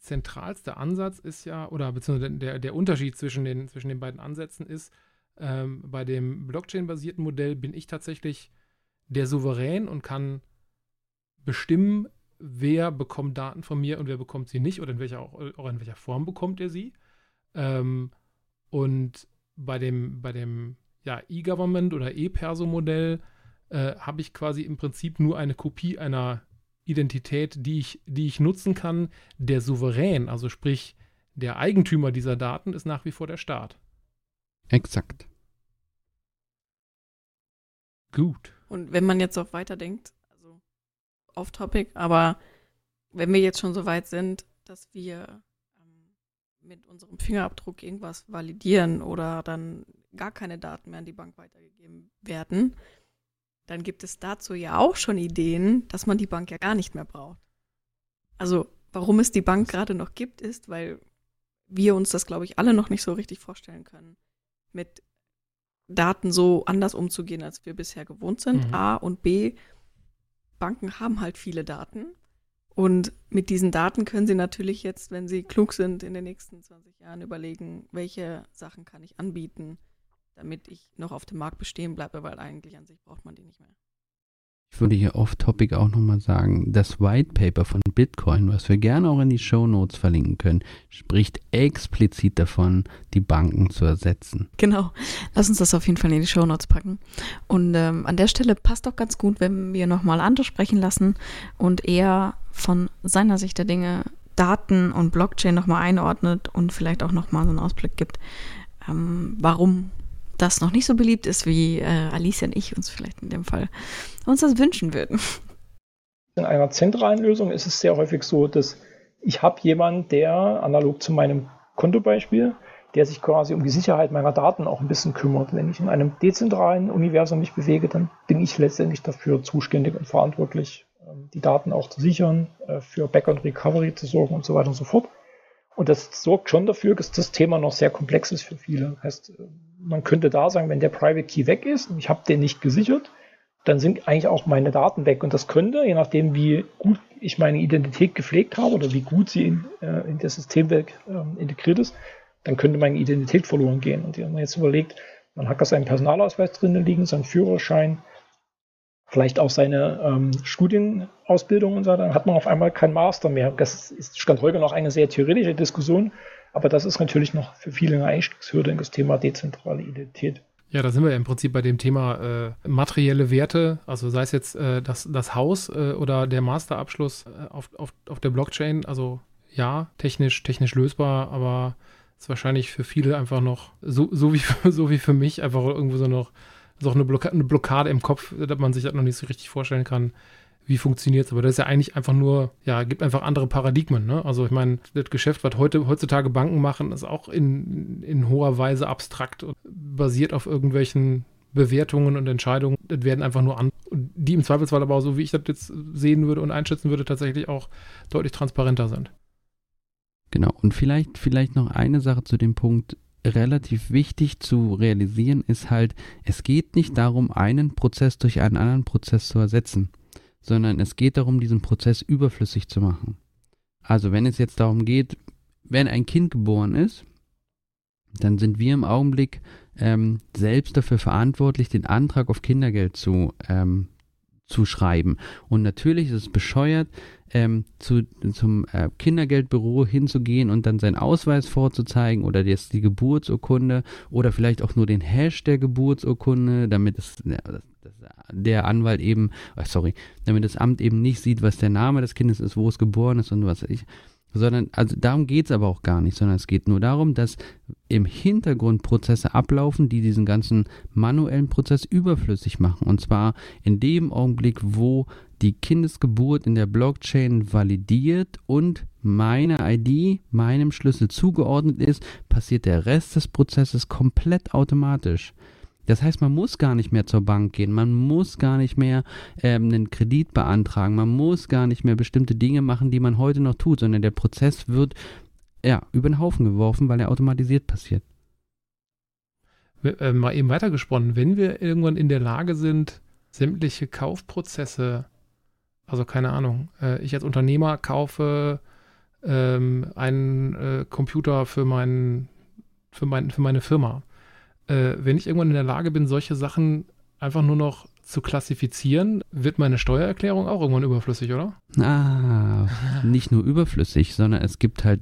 zentralste Ansatz ist ja, oder beziehungsweise der, der Unterschied zwischen den, zwischen den beiden Ansätzen ist, ähm, bei dem Blockchain-basierten Modell bin ich tatsächlich der Souverän und kann bestimmen, wer bekommt Daten von mir und wer bekommt sie nicht oder in welcher, auch, in welcher Form bekommt er sie. Ähm, und bei dem, bei dem ja, E-Government oder E-Perso-Modell äh, habe ich quasi im Prinzip nur eine Kopie einer Identität, die ich, die ich nutzen kann. Der Souverän, also sprich der Eigentümer dieser Daten, ist nach wie vor der Staat. Exakt. Gut. Und wenn man jetzt auch weiterdenkt, off-topic, aber wenn wir jetzt schon so weit sind, dass wir ähm, mit unserem Fingerabdruck irgendwas validieren oder dann gar keine Daten mehr an die Bank weitergegeben werden, dann gibt es dazu ja auch schon Ideen, dass man die Bank ja gar nicht mehr braucht. Also warum es die Bank gerade noch gibt, ist, weil wir uns das, glaube ich, alle noch nicht so richtig vorstellen können, mit Daten so anders umzugehen, als wir bisher gewohnt sind. Mhm. A und B, Banken haben halt viele Daten. Und mit diesen Daten können sie natürlich jetzt, wenn sie klug sind, in den nächsten 20 Jahren überlegen, welche Sachen kann ich anbieten, damit ich noch auf dem Markt bestehen bleibe, weil eigentlich an sich braucht man die nicht mehr. Ich würde hier off-topic auch nochmal sagen, das White Paper von Bitcoin, was wir gerne auch in die Show Notes verlinken können, spricht explizit davon, die Banken zu ersetzen. Genau. Lass uns das auf jeden Fall in die Show Notes packen. Und ähm, an der Stelle passt doch ganz gut, wenn wir nochmal Ante sprechen lassen und er von seiner Sicht der Dinge Daten und Blockchain nochmal einordnet und vielleicht auch nochmal so einen Ausblick gibt, ähm, warum das noch nicht so beliebt ist, wie äh, Alicia und ich uns vielleicht in dem Fall uns das wünschen würden. In einer zentralen Lösung ist es sehr häufig so, dass ich habe jemanden, der analog zu meinem Kontobeispiel, der sich quasi um die Sicherheit meiner Daten auch ein bisschen kümmert. Wenn ich in einem dezentralen Universum mich bewege, dann bin ich letztendlich dafür zuständig und verantwortlich, ähm, die Daten auch zu sichern, äh, für Back- und Recovery zu sorgen und so weiter und so fort. Und das sorgt schon dafür, dass das Thema noch sehr komplex ist für viele. Das heißt, äh, man könnte da sagen, wenn der Private Key weg ist und ich habe den nicht gesichert, dann sind eigentlich auch meine Daten weg. Und das könnte, je nachdem, wie gut ich meine Identität gepflegt habe oder wie gut sie in, äh, in das Systemwerk äh, integriert ist, dann könnte meine Identität verloren gehen. Und wenn man jetzt überlegt, man hat da seinen Personalausweis drinnen liegen, seinen Führerschein, vielleicht auch seine ähm, Studienausbildung und so, dann hat man auf einmal kein Master mehr. Das ist Stand heute noch eine sehr theoretische Diskussion, aber das ist natürlich noch für viele eine Einstiegshürde in das Thema dezentrale Identität. Ja, da sind wir ja im Prinzip bei dem Thema äh, materielle Werte, also sei es jetzt äh, das, das Haus äh, oder der Masterabschluss äh, auf, auf, auf der Blockchain. Also ja, technisch, technisch lösbar, aber ist wahrscheinlich für viele einfach noch, so, so, wie, so wie für mich, einfach irgendwo so noch so eine, Blockade, eine Blockade im Kopf, dass man sich das noch nicht so richtig vorstellen kann, wie funktioniert es. Aber das ist ja eigentlich einfach nur, ja, gibt einfach andere Paradigmen. Ne? Also ich meine, das Geschäft, was heute, heutzutage Banken machen, ist auch in, in hoher Weise abstrakt und basiert auf irgendwelchen Bewertungen und Entscheidungen. Das werden einfach nur an, die im Zweifelsfall aber auch so, wie ich das jetzt sehen würde und einschätzen würde, tatsächlich auch deutlich transparenter sind. Genau. Und vielleicht, vielleicht noch eine Sache zu dem Punkt, relativ wichtig zu realisieren ist halt, es geht nicht darum, einen Prozess durch einen anderen Prozess zu ersetzen sondern es geht darum, diesen Prozess überflüssig zu machen. Also wenn es jetzt darum geht, wenn ein Kind geboren ist, dann sind wir im Augenblick ähm, selbst dafür verantwortlich, den Antrag auf Kindergeld zu, ähm, zu schreiben. Und natürlich ist es bescheuert, ähm, zu, zum äh, Kindergeldbüro hinzugehen und dann seinen Ausweis vorzuzeigen oder jetzt die Geburtsurkunde oder vielleicht auch nur den Hash der Geburtsurkunde, damit es, der Anwalt eben, oh, sorry, damit das Amt eben nicht sieht, was der Name des Kindes ist, wo es geboren ist und was ich. Sondern, also darum geht es aber auch gar nicht, sondern es geht nur darum, dass im Hintergrund Prozesse ablaufen, die diesen ganzen manuellen Prozess überflüssig machen. Und zwar in dem Augenblick, wo die Kindesgeburt in der Blockchain validiert und meine ID meinem Schlüssel zugeordnet ist, passiert der Rest des Prozesses komplett automatisch. Das heißt, man muss gar nicht mehr zur Bank gehen, man muss gar nicht mehr ähm, einen Kredit beantragen, man muss gar nicht mehr bestimmte Dinge machen, die man heute noch tut, sondern der Prozess wird ja über den Haufen geworfen, weil er automatisiert passiert. Äh, mal eben weitergesponnen, wenn wir irgendwann in der Lage sind, sämtliche Kaufprozesse, also keine Ahnung, äh, ich als Unternehmer kaufe ähm, einen äh, Computer für, mein, für, mein, für meine Firma. Äh, wenn ich irgendwann in der Lage bin, solche Sachen einfach nur noch zu klassifizieren, wird meine Steuererklärung auch irgendwann überflüssig, oder? Ah, nicht nur überflüssig, sondern es gibt halt,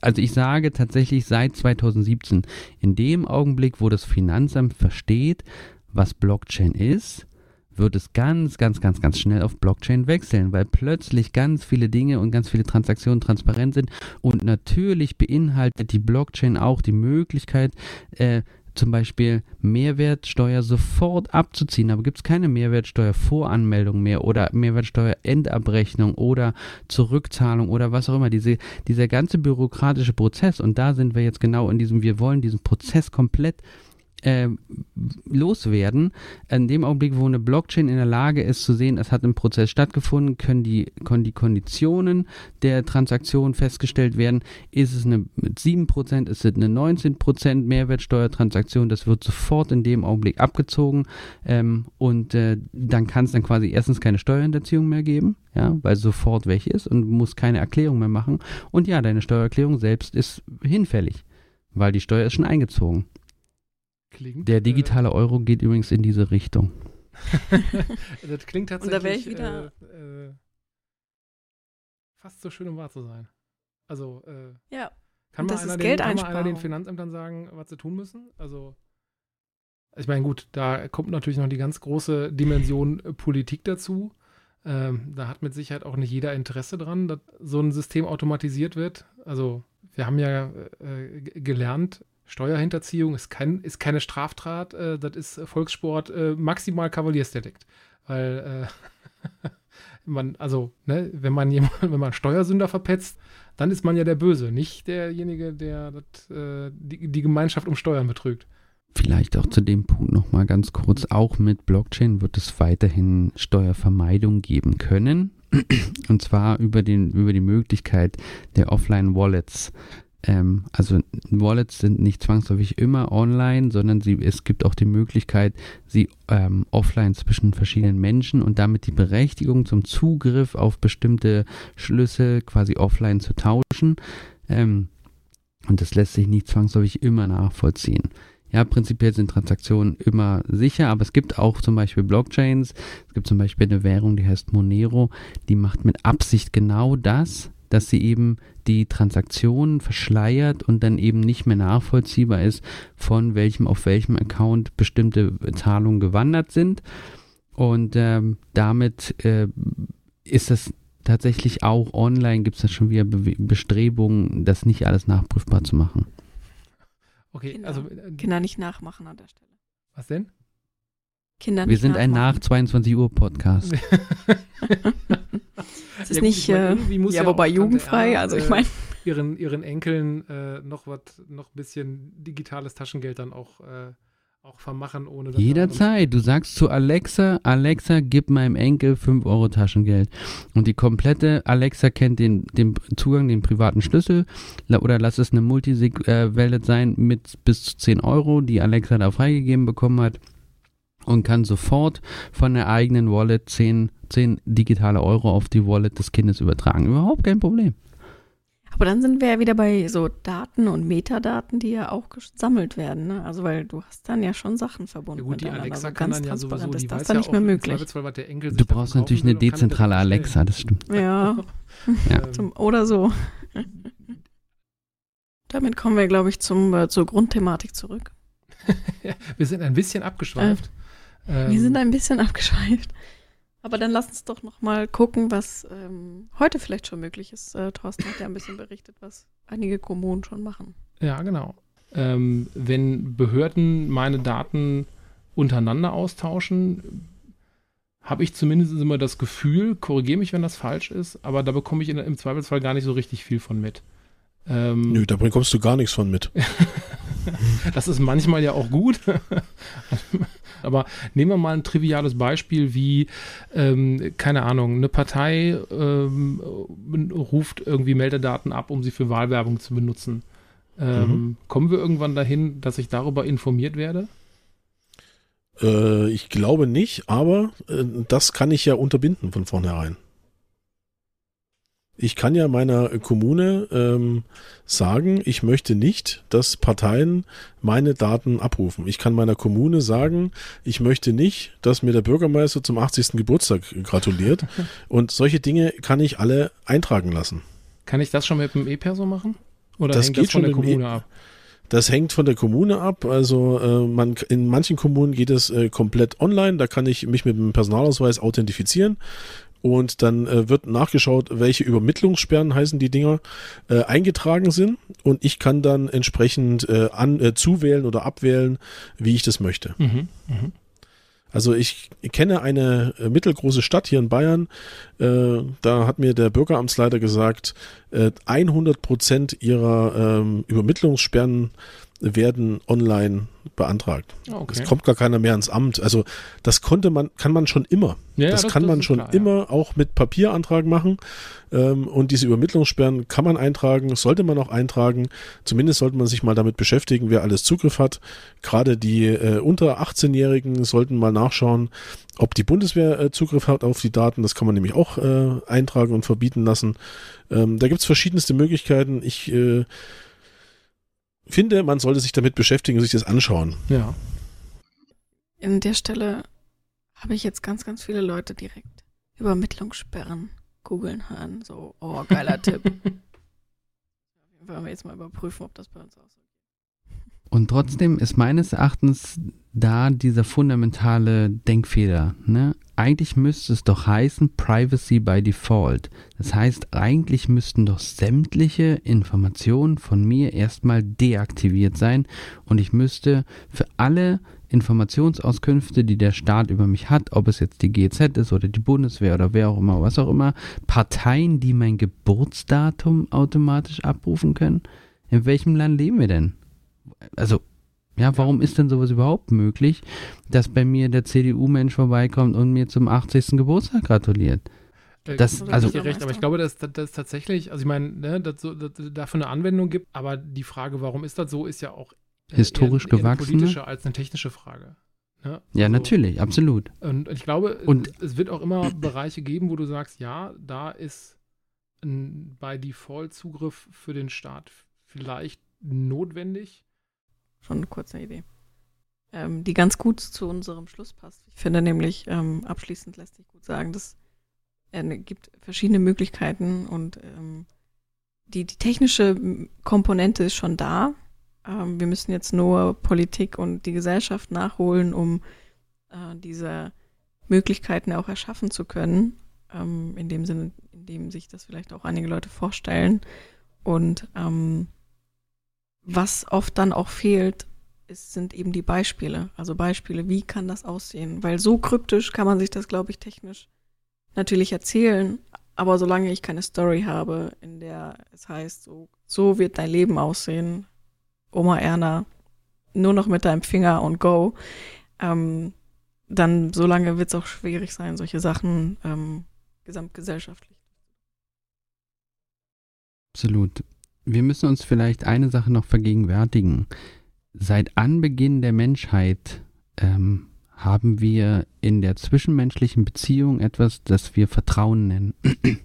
also ich sage tatsächlich seit 2017, in dem Augenblick, wo das Finanzamt versteht, was Blockchain ist, wird es ganz, ganz, ganz, ganz schnell auf Blockchain wechseln, weil plötzlich ganz viele Dinge und ganz viele Transaktionen transparent sind. Und natürlich beinhaltet die Blockchain auch die Möglichkeit, äh, zum Beispiel Mehrwertsteuer sofort abzuziehen, aber gibt es keine Mehrwertsteuervoranmeldung mehr oder Mehrwertsteuerendabrechnung oder Zurückzahlung oder was auch immer. Diese, dieser ganze bürokratische Prozess, und da sind wir jetzt genau in diesem, wir wollen diesen Prozess komplett äh, loswerden. In dem Augenblick, wo eine Blockchain in der Lage ist zu sehen, es hat ein Prozess stattgefunden, können die, können die Konditionen der Transaktion festgestellt werden. Ist es eine mit 7%, ist es eine 19% Mehrwertsteuertransaktion, das wird sofort in dem Augenblick abgezogen ähm, und äh, dann kann es dann quasi erstens keine Steuerhinterziehung mehr geben, ja, weil sofort weg ist und muss keine Erklärung mehr machen. Und ja, deine Steuererklärung selbst ist hinfällig, weil die Steuer ist schon eingezogen. Klingt, Der digitale Euro geht übrigens in diese Richtung. Äh, das klingt tatsächlich da wär ich wieder- äh, äh, fast so schön, um wahr zu sein. Also, äh, Ja. kann, Und das einer den, kann mal einer den. Finanzämtern sagen, was sie tun müssen? Also, ich meine, gut, da kommt natürlich noch die ganz große Dimension äh, Politik dazu. Ähm, da hat mit Sicherheit auch nicht jeder Interesse dran, dass so ein System automatisiert wird. Also, wir haben ja äh, g- gelernt, Steuerhinterziehung ist, kein, ist keine Straftat, äh, das ist Volkssport, äh, maximal Kavaliersdelikt. Weil äh, man, also, ne, wenn man jemand, wenn man Steuersünder verpetzt, dann ist man ja der Böse, nicht derjenige, der das, äh, die, die Gemeinschaft um Steuern betrügt. Vielleicht auch zu dem Punkt nochmal ganz kurz. Auch mit Blockchain wird es weiterhin Steuervermeidung geben können. Und zwar über, den, über die Möglichkeit der Offline-Wallets. Ähm, also Wallets sind nicht zwangsläufig immer online, sondern sie, es gibt auch die Möglichkeit, sie ähm, offline zwischen verschiedenen Menschen und damit die Berechtigung zum Zugriff auf bestimmte Schlüssel quasi offline zu tauschen. Ähm, und das lässt sich nicht zwangsläufig immer nachvollziehen. Ja, prinzipiell sind Transaktionen immer sicher, aber es gibt auch zum Beispiel Blockchains. Es gibt zum Beispiel eine Währung, die heißt Monero, die macht mit Absicht genau das, dass sie eben die Transaktionen verschleiert und dann eben nicht mehr nachvollziehbar ist, von welchem auf welchem Account bestimmte Zahlungen gewandert sind. Und ähm, damit äh, ist das tatsächlich auch online, gibt es da schon wieder Be Bestrebungen, das nicht alles nachprüfbar zu machen. Okay, Kinder. also, äh, Kinder nicht nachmachen an der Stelle. was denn? Kinder Wir nicht sind ein nach nachmachen. 22 Uhr Podcast. Das ist Ja, gut, nicht, ich meine, äh, irgendwie muss ja, ja wobei jugendfrei, also ich äh, meine, ihren, ihren Enkeln äh, noch was, noch ein bisschen digitales Taschengeld dann auch, äh, auch vermachen, ohne dass er Jederzeit. Du sagst zu Alexa, Alexa, gib meinem Enkel 5 Euro Taschengeld. Und die komplette Alexa kennt den, den Zugang, den privaten Schlüssel. Oder lass es eine Multisig-Wallet sein mit bis zu 10 Euro, die Alexa da freigegeben bekommen hat. Und kann sofort von der eigenen Wallet 10, 10 digitale Euro auf die Wallet des Kindes übertragen. Überhaupt kein Problem. aber dann sind wir ja wieder bei so Daten und Metadaten, die ja auch gesammelt werden. Ne? Also weil du hast dann ja schon Sachen verbunden. Ja gut, die miteinander. Alexa Also kann ganz dann ja sowieso, transparent ist die das weiß dann ja nicht mehr möglich. Du brauchst natürlich eine dezentrale. Alexa, das stimmt. Ja, Ja. Ähm, zum, oder so. Damit kommen wir, glaube ich, zum, äh, zur Grundthematik zurück. wir sind ein bisschen abgeschweift. Ähm, Wir sind ein bisschen abgeschweift. Aber dann lass uns doch noch mal gucken, was ähm, heute vielleicht schon möglich ist. Äh, Thorsten hat ja ein bisschen berichtet, was einige Kommunen schon machen. Ja, genau. Ähm, wenn Behörden meine Daten untereinander austauschen, habe ich zumindest immer das Gefühl, korrigiere mich, wenn das falsch ist, aber da bekomme ich in, im Zweifelsfall gar nicht so richtig viel von mit. Ähm, Nö, da bekommst du gar nichts von mit. Das ist manchmal ja auch gut. Aber nehmen wir mal ein triviales Beispiel wie, ähm, keine Ahnung, eine Partei ähm, ruft irgendwie Meldedaten ab, um sie für Wahlwerbung zu benutzen. Ähm, Mhm. Kommen wir irgendwann dahin, dass ich darüber informiert werde? Äh, ich glaube nicht, aber äh, das kann ich ja unterbinden von vornherein. Ich kann ja meiner Kommune ähm, sagen, ich möchte nicht, dass Parteien meine Daten abrufen. Ich kann meiner Kommune sagen, ich möchte nicht, dass mir der Bürgermeister zum 80. Geburtstag gratuliert. Und solche Dinge kann ich alle eintragen lassen. Kann ich das schon mit dem E-Perso machen? Oder Das hängt geht das von der Kommune E- ab? Das hängt von der Kommune ab. Also äh, man in manchen Kommunen geht es äh, komplett online. Da kann ich mich mit dem Personalausweis authentifizieren und dann äh, wird nachgeschaut, welche Übermittlungssperren heißen die Dinger äh, eingetragen sind und ich kann dann entsprechend äh, an äh, zuwählen oder abwählen, wie ich das möchte. Mhm. Mhm. Also ich kenne eine äh, mittelgroße Stadt hier in Bayern. Äh, da hat mir der Bürgeramtsleiter gesagt, äh, 100 Prozent ihrer ähm, Übermittlungssperren werden online beantragt. Ah, okay. Es kommt gar keiner mehr ins Amt. Also das konnte man, kann man schon immer. Ja, das, das- kann das man schon klar, ja. immer auch mit Papierantrag machen. Ähm, und diese Übermittlungssperren kann man eintragen, sollte man auch eintragen. Zumindest sollte man sich mal damit beschäftigen, wer alles Zugriff hat. Gerade die äh, unter 18-Jährigen sollten mal nachschauen, ob die Bundeswehr äh, Zugriff hat auf die Daten. Das kann man nämlich auch äh, eintragen und verbieten lassen. Ähm, da gibt es verschiedenste Möglichkeiten. Ich äh, finde, man sollte sich damit beschäftigen und sich das anschauen. Ja. In der Stelle habe ich jetzt ganz, ganz viele Leute direkt Übermittlungssperren googeln hören. So, oh, geiler Tipp. Wollen wir jetzt mal überprüfen, ob das bei uns auch so Und trotzdem ist meines Erachtens da dieser fundamentale Denkfehler. Ne? Eigentlich müsste es doch heißen Privacy by Default. Das heißt, eigentlich müssten doch sämtliche Informationen von mir erstmal deaktiviert sein und ich müsste für alle Informationsauskünfte, die der Staat über mich hat, ob es jetzt die GZ ist oder die Bundeswehr oder wer auch immer, was auch immer, Parteien, die mein Geburtsdatum automatisch abrufen können. In welchem Land leben wir denn? Also, ja, warum ist denn sowas überhaupt möglich, dass bei mir der CDU-Mensch vorbeikommt und mir zum 80. Geburtstag gratuliert? Äh, Das- also- ich dir recht, aber ich glaube, dass das tatsächlich, also ich meine, ne, dass so, dass dafür eine Anwendung gibt, aber die Frage, warum ist das so, ist ja auch äh, Historisch eher, eher gewachsen, politische als eine technische Frage. Ne? Ja, Also, natürlich, absolut. Und ich glaube, Und- es, es wird auch immer Bereiche geben, wo du sagst, ja, da ist ein, bei Default Zugriff für den Staat vielleicht notwendig. Schon kurz eine Idee. Ähm, die ganz gut zu unserem Schluss passt. Ich finde nämlich, ähm, abschließend lässt sich gut sagen, dass es gibt verschiedene Möglichkeiten und ähm, die, die technische Komponente ist schon da. Ähm, wir müssen jetzt nur Politik und die Gesellschaft nachholen, um äh, diese Möglichkeiten auch erschaffen zu können. Ähm, in dem Sinne, in dem sich das vielleicht auch einige Leute vorstellen. Und ähm, was oft dann auch fehlt, ist, sind eben die Beispiele. Also Beispiele, wie kann das aussehen? Weil so kryptisch kann man sich das, glaube ich, technisch natürlich erzählen. Aber solange ich keine Story habe, in der es heißt, so, so wird dein Leben aussehen, Oma Erna, nur noch mit deinem Finger und go, ähm, dann solange wird es auch schwierig sein, solche Sachen ähm, gesamtgesellschaftlich. Absolut. Wir müssen uns vielleicht eine Sache noch vergegenwärtigen. Seit Anbeginn der Menschheit ähm, haben wir in der zwischenmenschlichen Beziehung etwas, das wir Vertrauen nennen.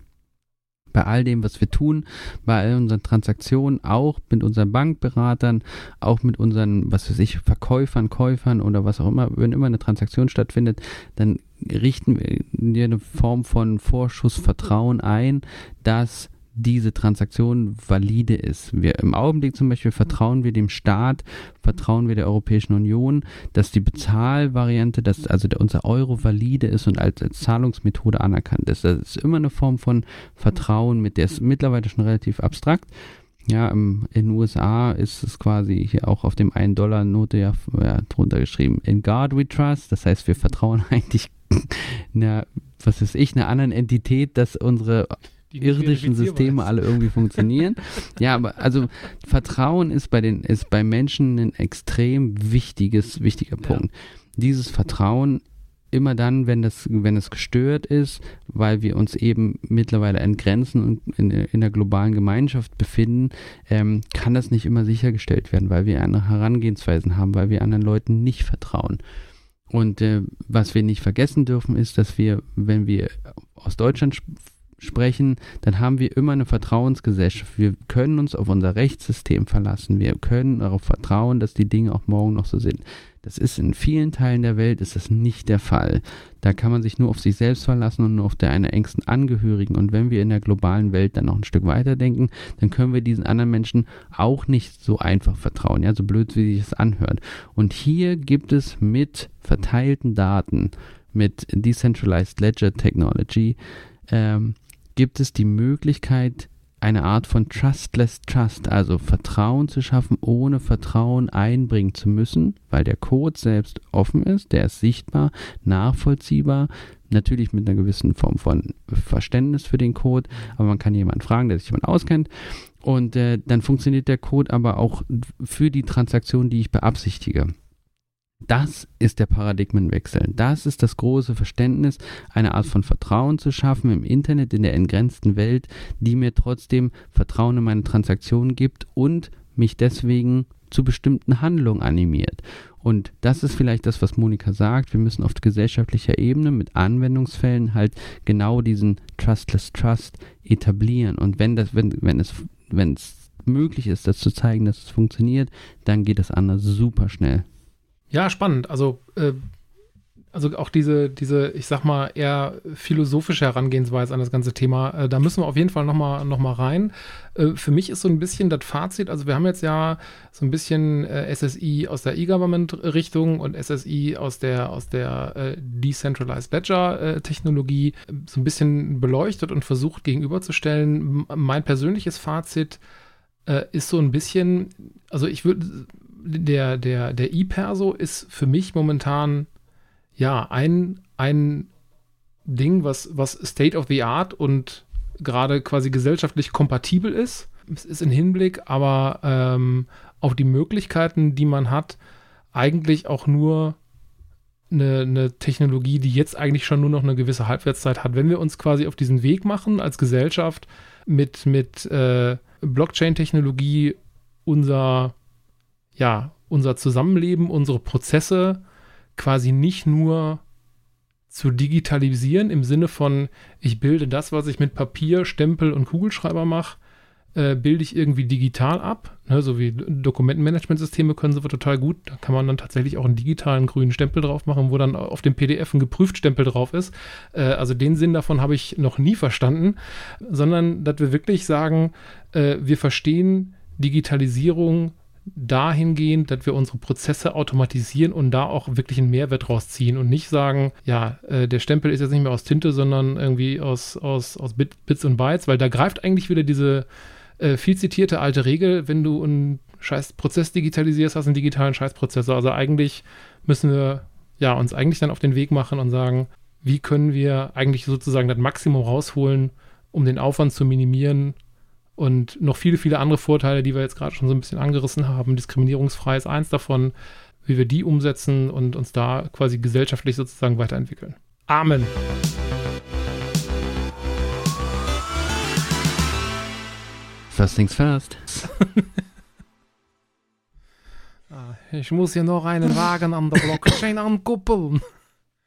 bei all dem, was wir tun, bei all unseren Transaktionen, auch mit unseren Bankberatern, auch mit unseren, was weiß ich, Verkäufern, Käufern oder was auch immer, wenn immer eine Transaktion stattfindet, dann richten wir eine Form von Vorschussvertrauen ein, dass diese Transaktion valide ist. Wir im Augenblick zum Beispiel vertrauen wir dem Staat, vertrauen wir der Europäischen Union, dass die Bezahlvariante, dass also der, unser Euro valide ist und als, als Zahlungsmethode anerkannt ist. Das ist immer eine Form von Vertrauen, mit der ist mittlerweile schon relativ abstrakt. Ja, im, in den USA ist es quasi hier auch auf dem 1-Dollar-Note ja, ja drunter geschrieben, in God we trust. Das heißt, wir vertrauen eigentlich einer, was ist ich, einer anderen Entität, dass unsere irdischen Systeme alle irgendwie funktionieren. ja, aber also Vertrauen ist bei den ist bei Menschen ein extrem wichtiges wichtiger Ja. Punkt. Dieses Vertrauen immer dann, wenn das wenn es gestört ist, weil wir uns eben mittlerweile an Grenzen und in, in der globalen Gemeinschaft befinden, ähm, kann das nicht immer sichergestellt werden, weil wir andere Herangehensweisen haben, weil wir anderen Leuten nicht vertrauen. Und äh, was wir nicht vergessen dürfen, ist, dass wir, wenn wir aus Deutschland sprechen, dann haben wir immer eine Vertrauensgesellschaft. Wir können uns auf unser Rechtssystem verlassen. Wir können darauf vertrauen, dass die Dinge auch morgen noch so sind. Das ist in vielen Teilen der Welt ist das nicht der Fall. Da kann man sich nur auf sich selbst verlassen und nur auf deine engsten Angehörigen. Und wenn wir in der globalen Welt dann noch ein Stück weiter denken, dann können wir diesen anderen Menschen auch nicht so einfach vertrauen. Ja, so blöd wie sich das anhört. Und hier gibt es mit verteilten Daten, mit Decentralized Ledger Technology, ähm, gibt es die Möglichkeit, eine Art von Trustless Trust, also Vertrauen zu schaffen, ohne Vertrauen einbringen zu müssen, weil der Code selbst offen ist, der ist sichtbar, nachvollziehbar, natürlich mit einer gewissen Form von Verständnis für den Code, aber man kann jemanden fragen, der sich jemand auskennt und äh, dann funktioniert der Code aber auch für die Transaktion, die ich beabsichtige. Das ist der Paradigmenwechsel. Das ist das große Verständnis, eine Art von Vertrauen zu schaffen im Internet, in der entgrenzten Welt, die mir trotzdem Vertrauen in meine Transaktionen gibt und mich deswegen zu bestimmten Handlungen animiert. Und das ist vielleicht das, was Monika sagt. Wir müssen auf gesellschaftlicher Ebene mit Anwendungsfällen halt genau diesen Trustless Trust etablieren. Und wenn das, wenn, wenn es, wenn es möglich ist, das zu zeigen, dass es funktioniert, dann geht das anders super schnell. Ja, spannend. Also, äh, also auch diese, diese, ich sag mal, eher philosophische Herangehensweise an das ganze Thema, äh, da müssen wir auf jeden Fall nochmal noch mal rein. Äh, für mich ist so ein bisschen das Fazit, also wir haben jetzt ja so ein bisschen äh, SSI aus der E-Government-Richtung und SSI aus der, aus der äh, Decentralized Ledger-Technologie äh, so ein bisschen beleuchtet und versucht gegenüberzustellen. M mein persönliches Fazit ist so ein bisschen, also ich würde der, der, der E-Perso ist für mich momentan ja ein, ein Ding, was, was State of the Art und gerade quasi gesellschaftlich kompatibel ist. Es ist in Hinblick aber ähm, auf die Möglichkeiten, die man hat, eigentlich auch nur eine, eine, Technologie, die jetzt eigentlich schon nur noch eine gewisse Halbwertszeit hat. Wenn wir uns quasi auf diesen Weg machen als Gesellschaft mit, mit äh, Blockchain-Technologie unser ja, unser Zusammenleben, unsere Prozesse quasi nicht nur zu digitalisieren im Sinne von, ich bilde das, was ich mit Papier, Stempel und Kugelschreiber mache, äh, bilde ich irgendwie digital ab. Ne, so wie Dokumentenmanagementsysteme können sie total gut. Da kann man dann tatsächlich auch einen digitalen grünen Stempel drauf machen, wo dann auf dem PDF ein geprüft Stempel drauf ist. Äh, also den Sinn davon habe ich noch nie verstanden, sondern dass wir wirklich sagen, äh, wir verstehen Digitalisierung dahingehend, dass wir unsere Prozesse automatisieren und da auch wirklich einen Mehrwert rausziehen und nicht sagen, ja, äh, der Stempel ist jetzt nicht mehr aus Tinte, sondern irgendwie aus, aus, aus Bit, Bits und Bytes, weil da greift eigentlich wieder diese äh, viel zitierte alte Regel, wenn du einen scheiß Prozess digitalisierst, hast du einen digitalen Scheißprozessor. Also eigentlich müssen wir ja uns eigentlich dann auf den Weg machen und sagen, wie können wir eigentlich sozusagen das Maximum rausholen, um den Aufwand zu minimieren und noch viele, viele andere Vorteile, die wir jetzt gerade schon so ein bisschen angerissen haben. Diskriminierungsfrei ist eins davon, wie wir die umsetzen und uns da quasi gesellschaftlich sozusagen weiterentwickeln. Amen. First things first. Ah, ich muss hier noch einen Wagen an der Blockchain ankuppeln.